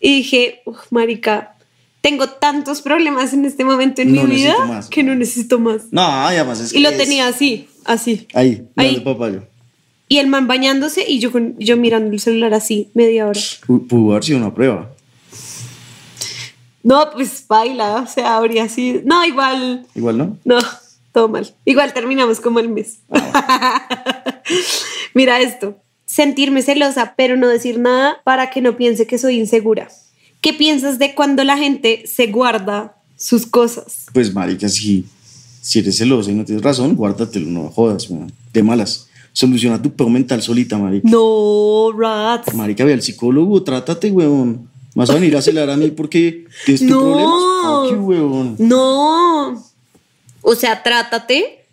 y dije, "Uf, marica, tengo tantos problemas en este momento en No mi vida más. que no necesito más. No, y además es Y lo que tenía es- así, así. Ahí, Ahí. papayo. Y el man bañándose y yo, yo mirando el celular así, media hora. Pu- Pudo haber sido una prueba. No, pues baila, o sea, habría sido. No, igual, Igual, ¿no? no, todo mal. Igual terminamos como el mes. Mira esto. Sentirme celosa, pero no decir nada para que no piense que soy insegura. ¿Qué piensas de cuando la gente se guarda sus cosas? Pues, marica, si, si eres celoso y no tienes razón, guárdatelo, no jodas, weón. De malas. Soluciona tu peor mental solita, marica. No, rats. Marica, ve al psicólogo, trátate, weón. Vas a venir a celar a mí porque tienes tu No. problema. You, weón. No. O sea, trátate,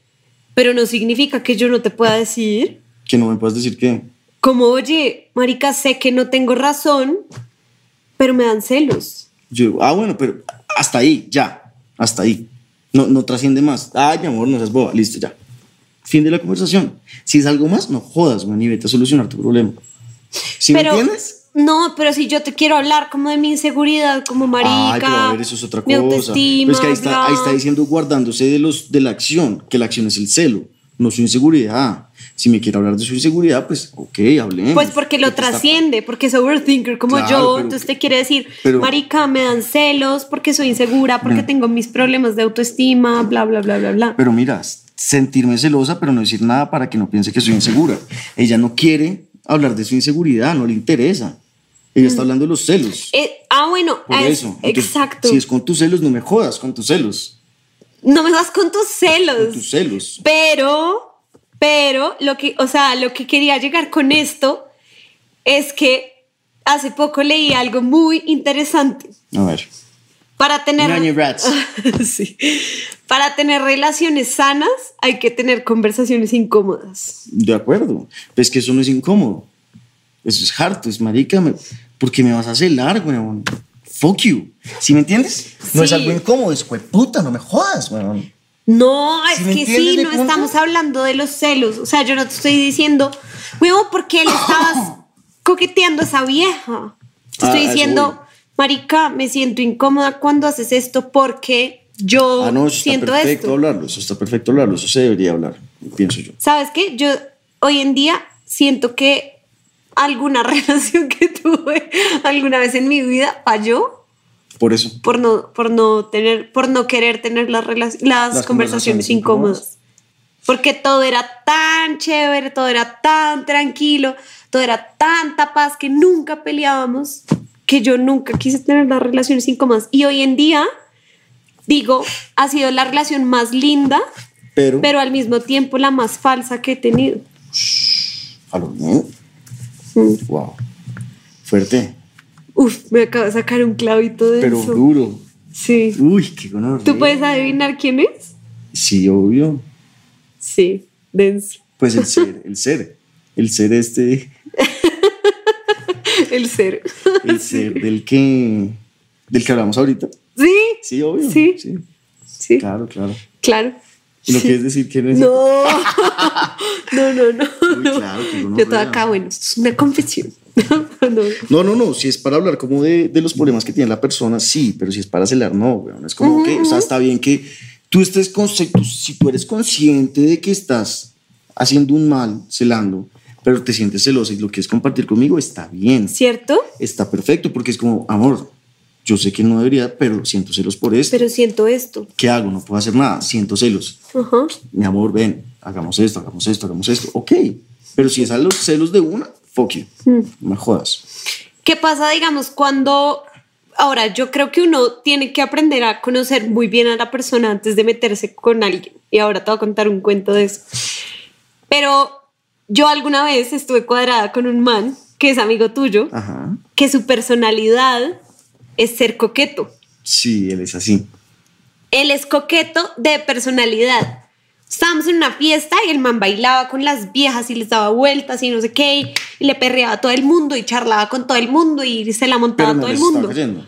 pero no significa que yo no te pueda decir. Que no me puedas decir que. Como, oye, marica, sé que no tengo razón, pero me dan celos. Yo, ah, bueno, pero hasta ahí, ya. Hasta ahí. No, no trasciende más. Ay, mi amor, no seas boba. Listo, ya. Fin de la conversación. Si es algo más, no jodas, weón, y vete a solucionar tu problema. ¿Sí pero, me entiendes? No, pero si yo te quiero hablar como de mi inseguridad, como marica. Ay, pero a ver, eso es otra cosa. autoestima, Pero es que ahí está, ahí está diciendo guardándose de, los, de la acción, que la acción es el celo, no su inseguridad. Si me quiere hablar de su inseguridad, pues ok, hablemos. Pues porque lo te está- trasciende, porque es overthinker como Claro, yo. entonces te quiere decir, pero- marica, me dan celos porque soy insegura, porque Mm. tengo mis problemas de autoestima, bla, bla, bla, bla, bla. Pero mira, sentirme celosa, pero no decir nada para que no piense que soy insegura. Ella no quiere hablar de su inseguridad, no le interesa. Ella está hablando de los celos. Eh, ah, bueno, Por es- eso. Entonces, exacto. Si es con tus celos, no me jodas con tus celos. No me vas con tus Con celos. tus celos. Pero, pero, lo que, o sea, lo que quería llegar con esto es que hace poco leí algo muy interesante. A ver. Para tener, rats. Sí. Para tener relaciones sanas hay que tener conversaciones incómodas. De acuerdo. Pues que eso no es incómodo. Eso es harto, es marica. me- ¿Por qué me vas a celar, weón? Fuck you. ¿Sí me entiendes? No es algo incómodo, es puta, no me jodas, weón. No, es ¿Sí me que sí, no punto? estamos hablando de los celos. O sea, yo no te estoy diciendo, huevo, ¿por qué le estabas coqueteando a esa vieja? Te Ah, estoy a eso diciendo, marica, me siento incómoda cuando haces esto porque yo Ah, no, eso está siento perfecto esto. hablarlo, eso está perfecto hablarlo, eso se debería hablar, pienso yo. ¿Sabes qué? Yo hoy en día siento que alguna relación que tuve alguna vez en mi vida falló Por eso. por no, por no tener, por no querer tener las, rela- las, conversaciones conversaciones incómodas. incómodas. Porque todo era tan chévere, todo era tan tranquilo, todo era tanta paz que nunca peleábamos, que yo nunca quise tener las relaciones incómodas. Y hoy en día, digo, ha sido la relación más linda, Pero, pero al mismo tiempo la más falsa que he tenido. a lo ¿no? Mm. Wow. Fuerte, Uf, me acabo de sacar un clavito de pero eso. duro. Sí. Uy, qué gonorrea. ¿Tú puedes adivinar quién es? Sí, obvio. Sí, denso. Pues el ser, el ser. El ser este, El cero. el ser del que, del que hablamos ahorita. Sí. Sí, obvio. Sí. sí. Sí. Claro, claro. Claro. ¿Y lo Sí. quieres decir quién es? No. No, no, no. Uy, no. claro, Yo estaba acá, bueno, esto es una confesión. No. No, no, no. Si es para hablar como de, de los problemas que tiene la persona, sí, pero si es para celar, no, weón. Es como que, o sea, está bien que tú estés con, si tú, si tú eres consciente de que estás haciendo un mal celando, pero te sientes celosa y lo quieres compartir conmigo, está bien. ¿Cierto? Está perfecto, porque es como, amor, yo sé que no debería, pero siento celos por esto. Pero siento esto. ¿Qué hago? No puedo hacer nada, siento celos. Ajá. Mi amor, ven, hagamos esto, hagamos esto, hagamos esto. Ok, pero si es a los celos de una, fuck you. Mm. No me jodas. ¿Qué pasa, digamos, cuando... Ahora, yo creo que uno tiene que aprender a conocer muy bien a la persona antes de meterse con alguien. Y ahora te voy a contar un cuento de eso. Pero yo alguna vez estuve cuadrada con un man que es amigo tuyo, Ajá. que su personalidad es ser coqueto. Sí, él es así. Él es coqueto de personalidad. Estábamos en una fiesta y el man bailaba con las viejas y les daba vueltas y no sé qué, y le perreaba a todo el mundo y charlaba con todo el mundo y se la montaba Pero a no todo el les estaba mundo. cayendo.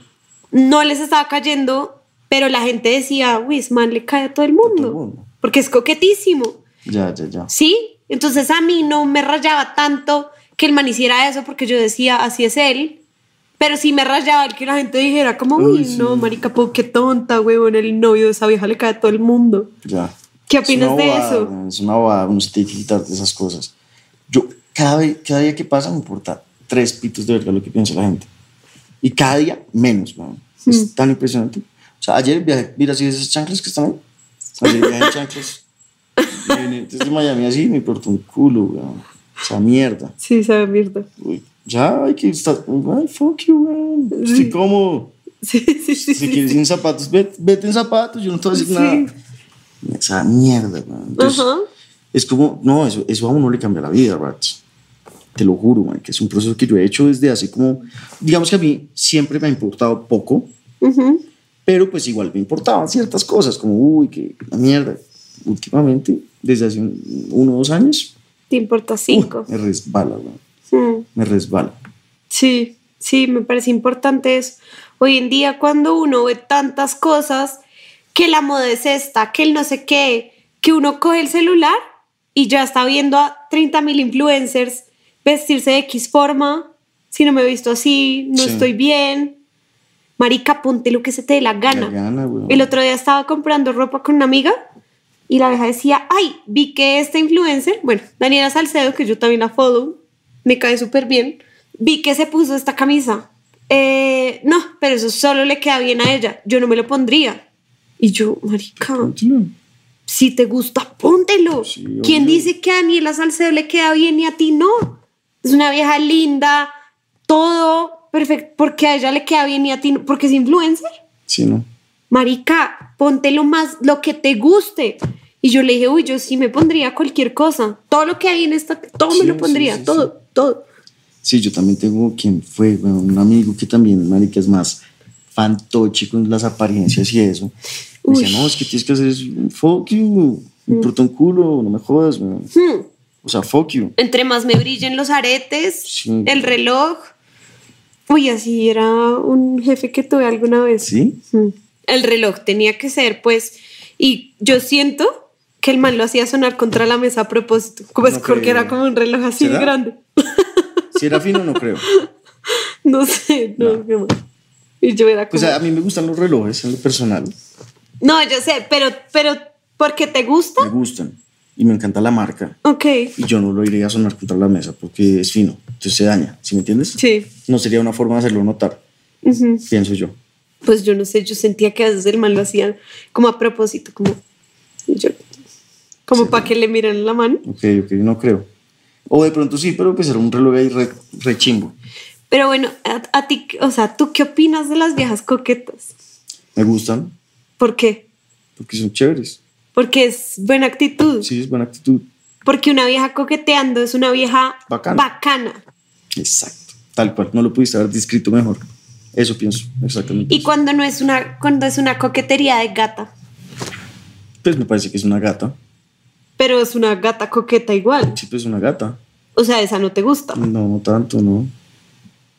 No les estaba cayendo, pero la gente decía, uy, ese man le cae a todo el mundo, todo el mundo. porque es coquetísimo. Ya, ya, ya. ¿Sí? Entonces a mí no me rayaba tanto que el man hiciera eso porque yo decía, así es él. Pero sí me rayaba el que la gente dijera como, uy, Uy, sí. no, marica, po, qué tonta, huevón, el novio de esa vieja le cae a todo el mundo. Ya. ¿Qué Es opinas una de eso? Es una bobada, uno se tiene que quitar de esas cosas. Yo, cada, vez, cada día que pasa, me importa tres pitos de verdad lo que piensa la gente. Y cada día menos, weón. Hmm. Es tan impresionante. O sea, ayer viajé, mira, si esas chanclas que están ahí. Ayer viajé en chanclas. Desde Miami así, me importa un culo, weón. O sea, mierda. Sí, sabe mierda. Uy, ya hay que estar. Ay, fuck you, weón. Estoy cómodo. Sí, sí, sí. Si quieres ir en zapatos, vete, vete en zapatos, yo no te voy a decir nada. Esa mierda, weón. Entonces, Ajá. es como, no, eso, eso a uno le cambia la vida, Rats. Te lo juro, man, que es un proceso que yo he hecho desde hace como, digamos que a mí siempre me ha importado poco, Ujú. pero pues igual me importaban ciertas cosas, como, uy, que la mierda. Últimamente, desde hace un- uno o dos años, Te importa cinco. uh, me resbala, weón, Mm. me resbala. Sí, sí, me parece importante eso. Hoy en día cuando uno ve tantas cosas, que la moda es esta, que el no sé qué, que uno coge el celular y ya está viendo a 30 mil influencers vestirse de X forma, si no me he visto así, no Sí. estoy bien. Marica, ponte lo que se te dé la gana. La gana, weón. El otro día estaba comprando ropa con una amiga y la vieja decía, ay, vi que esta influencer, bueno, Daniela Salcedo, que yo también la follow, me cae súper bien, vi que se puso esta camisa. Eh, no, pero eso solo le queda bien a ella, yo no me lo pondría. Y yo, marica, Póntelo. si te gusta, póntelo. Sí, ¿Quién dice que a Daniela Salcedo le queda bien y a ti no? Es una vieja linda, todo perfecto, porque a ella le queda bien y a ti no, porque es influencer. Sí, ¿no? Marica, ponte lo más, lo que te guste. Y yo le dije, uy, yo sí me pondría cualquier cosa. Todo lo que hay en esta, todo Sí, me lo pondría, sí, todo, todo. Sí, yo también tengo quien fue, bueno, un amigo que también, marica, es más fantoche con las apariencias y eso. Me decía, no, es que tienes que hacer fuck you, me importa un culo, no me jodas, weón. Hmm. O sea, fuck you. Entre más me brillen los aretes, Sí. el reloj. Uy, así era un jefe que tuve alguna vez. ¿Sí? Hmm. El reloj tenía que ser, pues, y yo siento que el man lo hacía sonar contra la mesa a propósito, como es No porque era como un reloj así grande. Si era fino, no creo. No sé, no, qué mal. Y yo era O como... sea, a mí me gustan los relojes en lo personal, No, yo sé, pero, pero, ¿porque te gusta? me gustan. Y me encanta la marca. Ok, Y yo no lo iría a sonar contra la mesa porque es fino, entonces se daña, ¿sí me entiendes? sí. No sería una forma de hacerlo notar, pienso yo. Pues yo no sé, yo sentía que a veces el man lo hacía como a propósito, como, yo, como para que le miren la mano. Ok, ok, no creo. O de pronto sí, pero pues era un reloj ahí re, re chimbo. Pero bueno, a, a ti, o sea, ¿tú qué opinas de las viejas coquetas? Me gustan ¿Por qué? porque son chéveres. Porque es buena actitud. Sí, es buena actitud. Porque una vieja coqueteando es una vieja Bacana. bacana. Exacto. Tal cual. No lo pudiste haber descrito mejor. Eso pienso, exactamente. Y eso. cuando no es una, cuando es una coquetería de gata, Pues me parece que es una gata. Pero es una gata coqueta igual. Sí, pues es una gata. O sea, esa no te gusta. No, no tanto, no.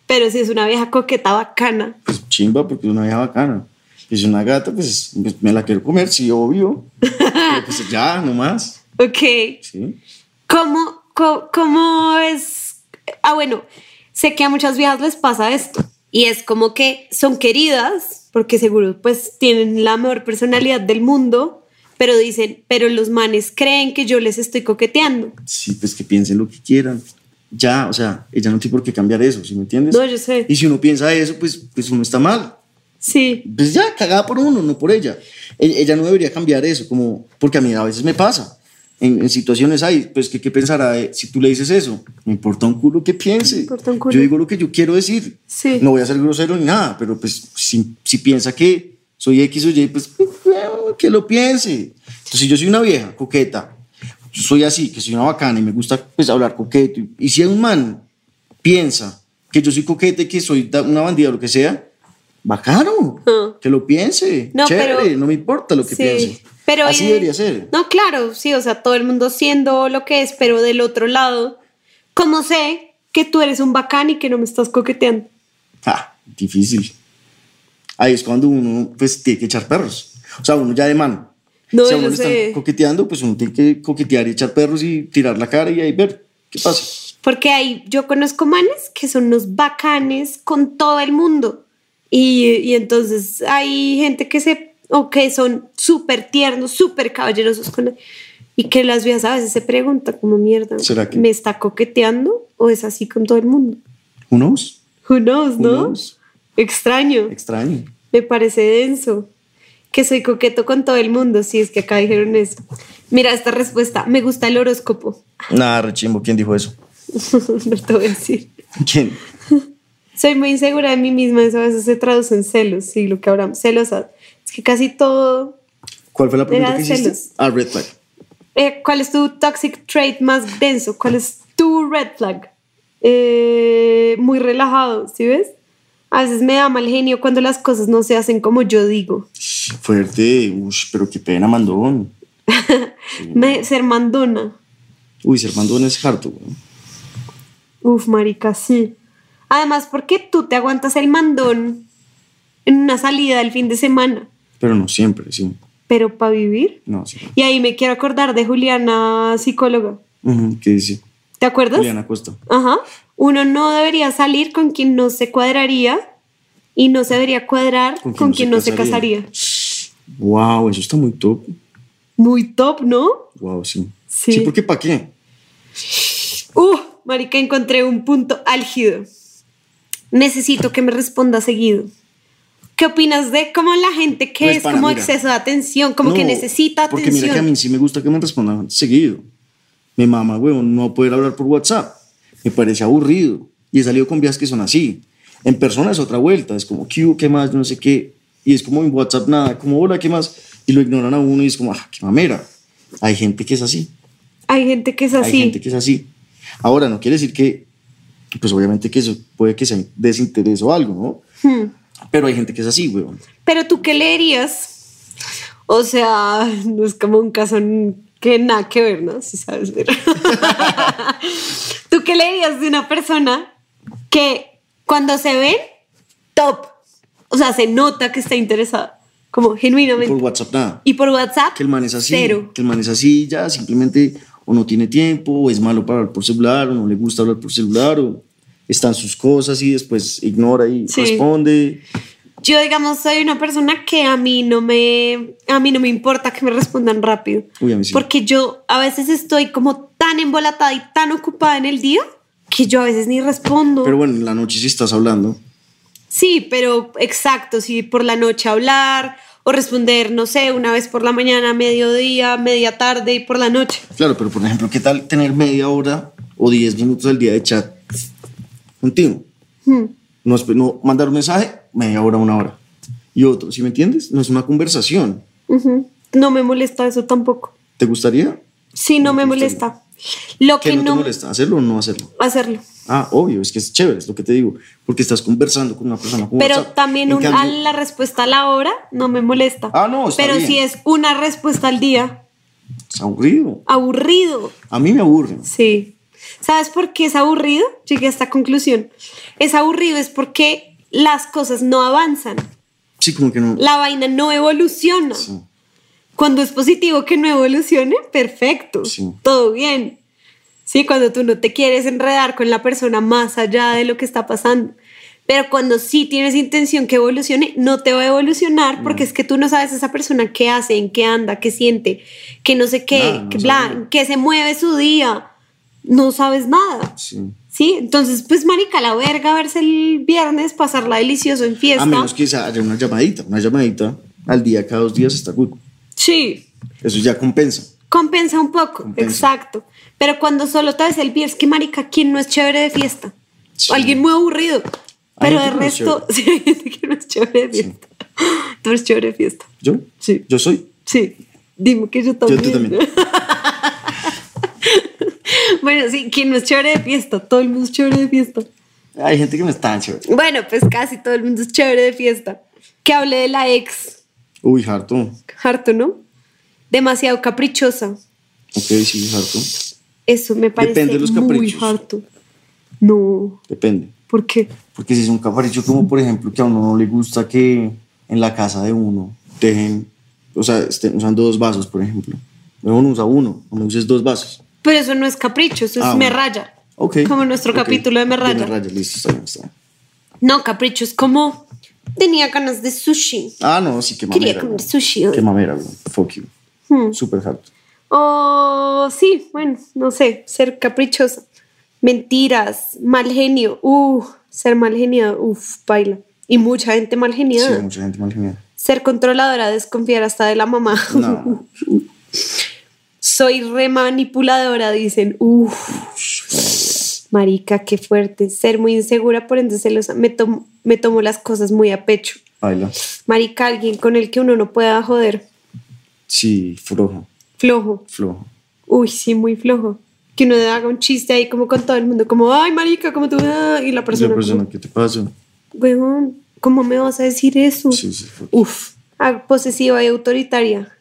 Pero si es una vieja coqueta bacana. Pues chimba porque es una vieja bacana. Si es una gata, pues, pues, me la quiero comer, sí, obvio. Pero pues ya, no más. Ok. Sí. ¿Cómo, co- cómo es? Ah, bueno, sé que a muchas viejas les pasa esto. Y es como que son queridas, porque seguro pues tienen la mejor personalidad del mundo, pero dicen, pero los manes creen que yo les estoy coqueteando. Sí, pues que piensen lo que quieran. Ya, o sea, ella no tiene por qué cambiar eso, ¿sí me entiendes? No, yo sé. Y si uno piensa eso, pues, pues uno está mal. Sí. Pues ya, cagada por uno, no por ella. E- Ella no debería cambiar eso, como, porque a mí a veces me pasa. en, en situaciones hay, pues, ¿qué, qué pensará si tú le dices eso? Me importa un culo que piense. importa un culo. Yo digo lo que yo quiero decir. Sí. No voy a ser grosero ni nada, pero pues si, si piensa que soy X o Y, pues que lo piense. Entonces, si yo soy una vieja coqueta, yo soy así, que soy una bacana y me gusta pues hablar coqueto, y, si un man piensa que yo soy coqueta y que soy una bandida o lo que sea, bacano, Ah. que lo piense, No, chévere, pero- no me importa lo que Sí, piense. pero así debería ser. No, claro, sí, o sea, todo el mundo siendo lo que es, pero del otro lado, ¿cómo sé que tú eres un bacán y que no me estás coqueteando? Ah, difícil. Ahí es cuando uno pues tiene que echar perros. O sea, uno ya de mano. No, si a uno le sé. están coqueteando, pues uno tiene que coquetear y echar perros y tirar la cara y ahí ver qué pasa. Porque hay, yo conozco manes que son unos bacanes con todo el mundo. Y, y entonces hay gente que se, o que son súper tiernos, súper caballerosos con y que las viejas a veces se preguntan como mierda, ¿Será que- ¿me está coqueteando o es así con todo el mundo? Who knows? Who knows, Who ¿no? knows? Extraño. Extraño. Me parece denso. Que soy coqueto con todo el mundo, si es que acá dijeron eso. Mira esta respuesta. Me gusta el horóscopo. Nada, rechimbo, ¿quién dijo eso? no te voy a decir. ¿Quién? Soy muy insegura de mí misma. Eso a veces se traduce en celos. Sí, lo que hablamos. Celosa. Es que casi todo. ¿Cuál fue la pregunta que hiciste? celos. Ah, red flag. Eh, ¿Cuál es tu toxic trait más denso? ¿Cuál es tu red flag? Eh, muy relajado, ¿sí ves? A veces me da mal genio cuando las cosas no se hacen como yo digo. Fuerte, uy, pero qué pena, mandón. Me- ser mandona. Uy, ser mandón es harto, güey. Uf, marica, sí. Además, ¿por qué tú te aguantas el mandón en una salida del fin de semana? Pero no siempre, sí. Pero para vivir. No, sí. Y ahí me quiero acordar de Juliana, psicóloga. ¿Qué dice? ¿Te acuerdas? Juliana Costa. Ajá. Uno no debería salir con quien no se cuadraría y no se debería cuadrar con, quien no se casaría. Wow, eso está muy top. Muy top, ¿no? Wow, sí. Sí. Sí, porque ¿para qué? Uh, marica, encontré un punto álgido. Necesito que me responda seguido. ¿Qué opinas de cómo la gente que Pues, es como mira. exceso de atención, como que necesita Porque atención? mira que a mí sí me gusta que me respondan seguido. Mi mamá, weón, no poder hablar por WhatsApp. Me parece aburrido. Y he salido con vías que son así. En persona es otra vuelta. Es como, ¿qué, qué más? No sé qué. Y es como en WhatsApp nada. Como, hola, ¿qué más? Y lo ignoran a uno y es como, ah, qué mamera. Hay gente que es así. Hay gente que es Hay así. gente que es así. Ahora, no quiere decir que, pues obviamente que eso puede que sea desinterés o algo, ¿no? Hmm. Pero hay gente que es así, weón. Pero tú qué leerías? O sea, no es como un caso que nada que ver, ¿no? Si sabes ver. ¿Tú qué leerías de una persona que cuando se ven, top? O sea, se nota que está interesada, como Y genuinamente. por WhatsApp nada. Y por WhatsApp, que el man es así, cero. que el man es así, ya simplemente o no tiene tiempo, o es malo para hablar por celular, o no le gusta hablar por celular, o están sus cosas y después ignora y Sí. responde. Yo, digamos, soy una persona que a mí no me, a mí no me importa que me respondan rápido. Uy, a mí sí. Porque yo a veces estoy como tan embolatada y tan ocupada en el día que yo a veces ni respondo. Pero bueno, en la noche si estás hablando, sí, pero exacto, sí, por la noche hablar o responder, no sé, una vez por la mañana, mediodía, media tarde y por la noche. claro, pero por ejemplo, ¿qué tal tener media hora o 10 minutos al día de chat contigo? Hmm. No, no mandar un mensaje, media hora, una hora. Y otro, ¿sí me entiendes? No es una conversación. No me molesta eso tampoco. ¿Te gustaría? Sí, no me molesta. Lo ¿Qué que no te no, molesta? ¿Hacerlo o no hacerlo? hacerlo. Ah, obvio, es que es chévere, es lo que te digo, porque estás conversando con una persona. Pero WhatsApp. también un- cambio- a la respuesta a la hora no me molesta. Ah, no, está Pero bien. si es una respuesta al día, Es aburrido. aburrido. A mí me aburre. Sí. ¿Sabes por qué es aburrido? Llegué a esta conclusión. Es aburrido es porque las cosas no avanzan. Sí, como que no. La vaina no evoluciona. Sí. Cuando es positivo que no evolucione, perfecto. Sí. Todo bien. Sí, cuando tú no te quieres enredar con la persona más allá de lo que está pasando. Pero cuando sí tienes intención que evolucione, no te va a evolucionar porque es que tú no sabes esa persona qué hace, en qué anda, qué siente, que no sé qué, no que, bla, que se mueve su día. No sabes nada. Sí. Sí, entonces, pues, marica, la verga, verse el viernes, pasarla delicioso en fiesta. A menos que sea- haya una llamadita. Una llamadita al día, cada dos días está good. Sí, Eso ya compensa. compensa un poco, Compensa. exacto. Pero cuando solo te ves el beer, es que marica, ¿quién no es chévere de fiesta? Sí. Alguien muy aburrido. Pero es resto, sí, hay gente que no es chévere de fiesta. Tú eres chévere de fiesta. ¿Yo? Sí. Yo soy. Sí. Dime que yo también. Yo tú también. bueno, sí, ¿quién no es chévere de fiesta? Todo el mundo es chévere de fiesta. Hay gente que no es tan chévere. Bueno, pues casi todo el mundo es chévere de fiesta. Que hable de la ex, Uy, harto. harto, ¿no? Demasiado caprichosa. Ok, sí, harto. Eso me parece Depende de los muy caprichos. harto. No, Depende. ¿por qué? Porque si es un capricho como, por ejemplo, que a uno no le gusta que en la casa de uno dejen, o sea, estén usando dos vasos, por ejemplo. Uno usa uno, no uses dos vasos. Pero eso no es capricho, eso es Ah, me bueno. raya. Ok. Como nuestro capítulo de me raya. me raya, listo, está bien, está bien. No, capricho es como tenía ganas de sushi. Ah, no, sí, qué Quería mamera. comer güey. sushi hoy. Qué mamera, güey. Fuck you. Hmm. Súper harto. O sí, bueno, no sé, ser caprichosa. Mentiras, mal genio. Uh, ser mal geniado, uff, baila. Y mucha gente mal Sí, geniada. hay mucha gente mal genial. Ser controladora, desconfiar hasta de la mamá. No. Soy re manipuladora, dicen. Uff. Marica, qué fuerte. Ser muy insegura, por ende celosa. Me, tomo- me tomo las cosas muy a pecho. Baila. Marica, alguien con el que uno no pueda joder. Sí, flojo, Flojo. flojo. Uy, sí, muy flojo. Que uno haga un chiste ahí como con todo el mundo, como, ay, marica, como tú, ah", y la persona, Esa persona, como, ¿qué te pasa? "Huevón, ¿cómo me vas a decir eso? Sí, sí. Uf, ah, posesiva y autoritaria.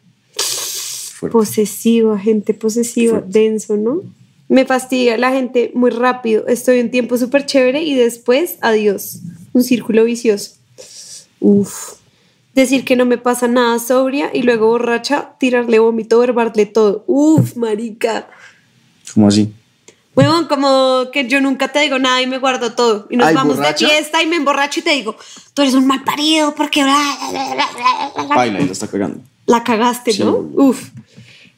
Fuerte. Posesiva, gente posesiva, Fuerte. denso, ¿no? Me fastidia la gente muy rápido. Estoy un tiempo súper chévere y después, adiós. Un círculo vicioso. Uf. Decir que no me pasa nada sobria y luego borracha, tirarle vómito, verbarle todo. Uf, marica. ¿Cómo así? Huevón, como que yo nunca te digo nada y me guardo todo. Y nos Ay, vamos ¿borracha? de fiesta y me emborracho y te digo, tú eres un mal parido porque bla, bla, bla, bla, bla, bla, bla". Baila y la está cagando. la cagaste, Sí. ¿no? Uf.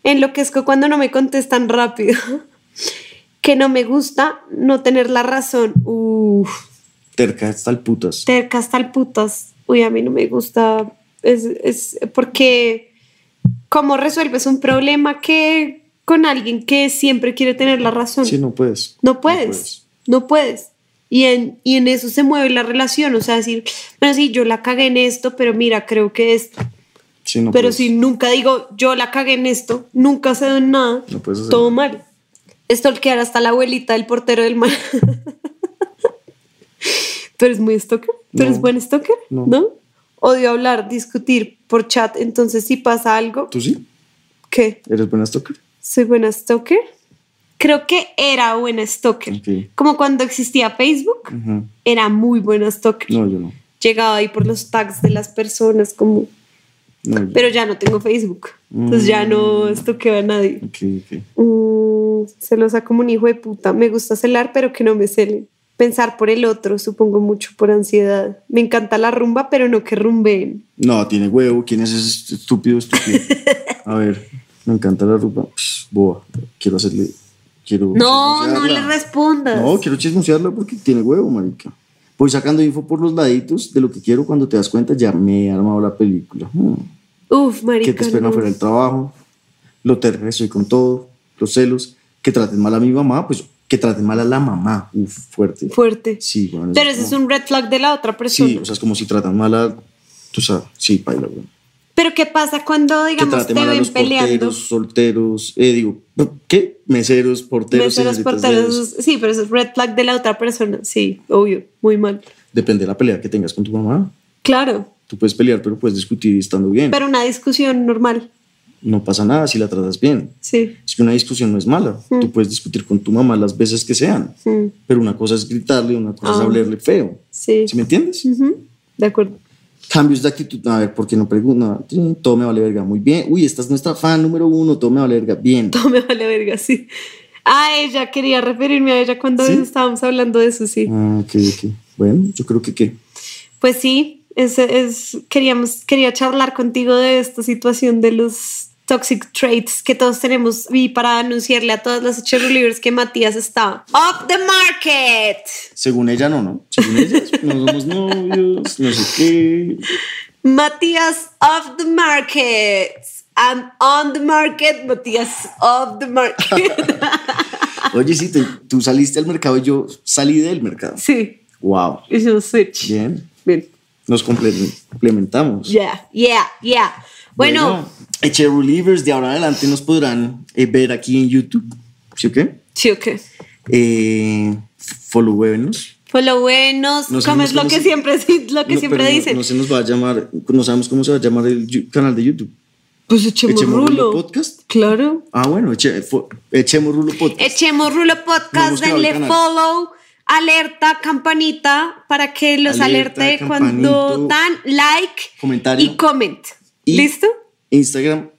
Enloquezco cuando no me contestan rápido. que no me gusta no tener la razón. Uf. Terca hasta el putas. Terca hasta el putas. Uy, a mí no me gusta. Es, es porque, ¿cómo resuelves un problema que con alguien que siempre quiere tener la razón? Sí, no puedes. No puedes, no puedes. Y en, y en eso se mueve la relación, o sea, decir, bueno, sí, yo la cagué en esto, pero mira, creo que esto. Sí, no pero puedes. si nunca digo, yo la cagué en esto, nunca cedo en nada, No todo mal. Stalkear hasta la abuelita del portero del mar. ¿Tú eres muy stalker? ¿Tú eres buen stalker? No. Odio hablar, discutir por chat, entonces si pasa algo, ¿Tú sí? ¿qué? ¿Eres buena stalker? ¿Soy buena stalker? Creo que era buena stalker. Como cuando existía Facebook, era muy buena stalker. No, yo no. Llegaba ahí por los tags de las personas, como, No, pero ya no tengo Facebook. Entonces ya no stalkeo a nadie. Ok, ok. Mm, celosa como un hijo de puta. Me gusta celar, pero que no me celen. Pensar por el otro, supongo mucho por ansiedad. Me encanta la rumba, pero no que rumbeen. No, tiene huevo. ¿Quién es ese estúpido estúpido? A ver, me encanta la rupa. Psh, boa. Quiero hacerle. Quiero. No, no le respondas. No, quiero chismosearla porque tiene huevo, marica. Voy sacando info por los laditos de lo que quiero. Cuando te das cuenta, ya me he armado la película. Hmm. Uf, marica. que te esperan no. afuera del trabajo, lo terrestre soy con todo, los celos, que traten mal a mi mamá, pues que traten mal a la mamá, uf, fuerte. Fuerte. Sí, bueno. Pero ese es un red flag de la otra persona. Sí, o sea, es como si tratan mal a, tú sabes, sí, baila, güey. Pero ¿qué pasa cuando, digamos, te ven los peleando? porteros, solteros, eh, digo, ¿qué? Meseros, porteros, Meseros, porteros, sí, pero eso es red flag de la otra persona. Sí, obvio, muy mal. Depende de la pelea que tengas con tu mamá. Claro, Tú puedes pelear, pero puedes discutir estando bien. pero una discusión normal. no pasa nada si la tratas bien. Sí. Es que una discusión no es mala. Tú puedes discutir con tu mamá las veces que sean. Mm, Pero una cosa es gritarle, una cosa es Ah. hablarle feo. sí. ¿Sí me entiendes? De acuerdo. Cambios de actitud. A ver, ¿por qué no pregunta? Todo me vale verga. Muy bien. Uy, esta es nuestra fan número uno. Todo me vale verga. Bien. Todo me vale verga, sí. A ella, quería referirme a ella cuando ¿Sí? estábamos hablando de eso, sí. Ah, ok, ok. Bueno, yo creo que qué. Pues sí, es, es, queríamos, quería charlar contigo de esta situación de los toxic traits que todos tenemos y para anunciarle a todas las cheerleaders que Matías está off the market. Según ella, no, ¿no? Según ella, no somos novios, no sé qué. Matías off the market. I'm on the market, Matías off the market. Oye, sí, te- tú saliste al mercado y yo salí del mercado. sí, Wow. hicimos switch. Bien. Bien. Nos comple- complementamos. Yeah, yeah, yeah. Bueno, Eche Relievers de ahora en adelante nos podrán eh, ver aquí en YouTube. ¿Sí o qué? sí, ok. Eh, followénos. Followenos, No como es lo que se- siempre, lo que No, siempre no- dicen. No, se nos va a llamar, no sabemos cómo se va a llamar el canal de YouTube. pues echemos, Echemos rulo. Rulo Podcast. Claro. Ah, bueno, eche- echemos Rulo Podcast. Echemos Rulo Podcast, denle follow, alerta, campanita para que los Alerta, alerte cuando dan like comentario. y comment. Y ¿Listo? Instagram,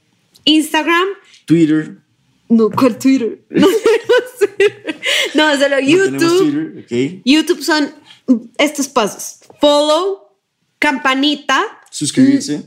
Instagram. Twitter. No, ¿cuál Twitter? No. No, solo No YouTube. Twitter, ok. YouTube son estos pasos. Follow, campanita. Suscribirse.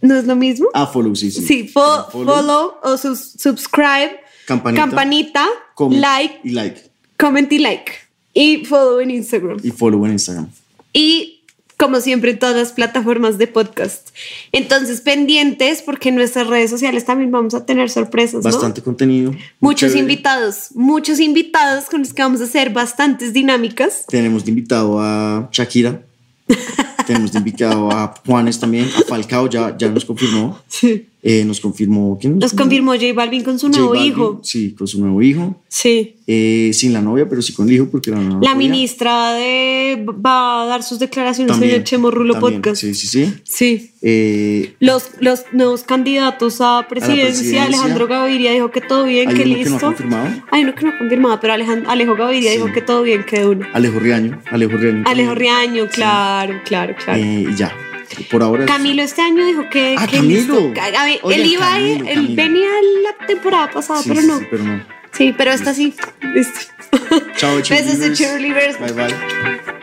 ¿No es lo mismo? Ah, follow, sí, sí. Sí, fo- Follow, follow, o sus- subscribe, Campanita. campanita, comment like, Y like. comment y like. Y follow en Instagram. Y follow en Instagram. Y como siempre en todas las plataformas de podcast. Entonces, pendientes porque en nuestras redes sociales también vamos a tener sorpresas, ¿no? Bastante contenido. Muchos invitados, muchos invitados con los que vamos a hacer bastantes dinámicas. Tenemos de invitado a Shakira. Tenemos de invitado a Juanes también. A Falcao ya, ya nos confirmó. Sí. Eh, nos confirmó. ¿Quién Nos confirmó J Balvin con su J nuevo Balvin, hijo. Sí, con su nuevo hijo. Sí. Eh, sin la novia, pero sí con el hijo, porque la novia no La ministra de va a dar sus declaraciones en También, el Chemo Rulo también, Podcast. Sí, sí, sí. Sí. Eh, Los, los nuevos candidatos a presidencia, presidencia. Alejandro Gaviria dijo que todo bien, Hay que uno que no ha listo. confirmado. Hay uno que no ha confirmado, pero Alejandro, Alejo Gaviria Sí. dijo que todo bien, que uno. Alejo Riaño. Alejo Riaño. Alejo. Riaño, claro, claro, claro. Eh, y ya. Por ahora. Camilo este año dijo que, Ah, que Camilo. listo. A ver, Oye, él iba, a ir- Camilo, él Camilo. venía la temporada pasada, Sí, pero no. sí, pero no. Sí, pero esta sí. Listo. Chao, Besos de cheerleaders. cheerleaders. Bye, bye.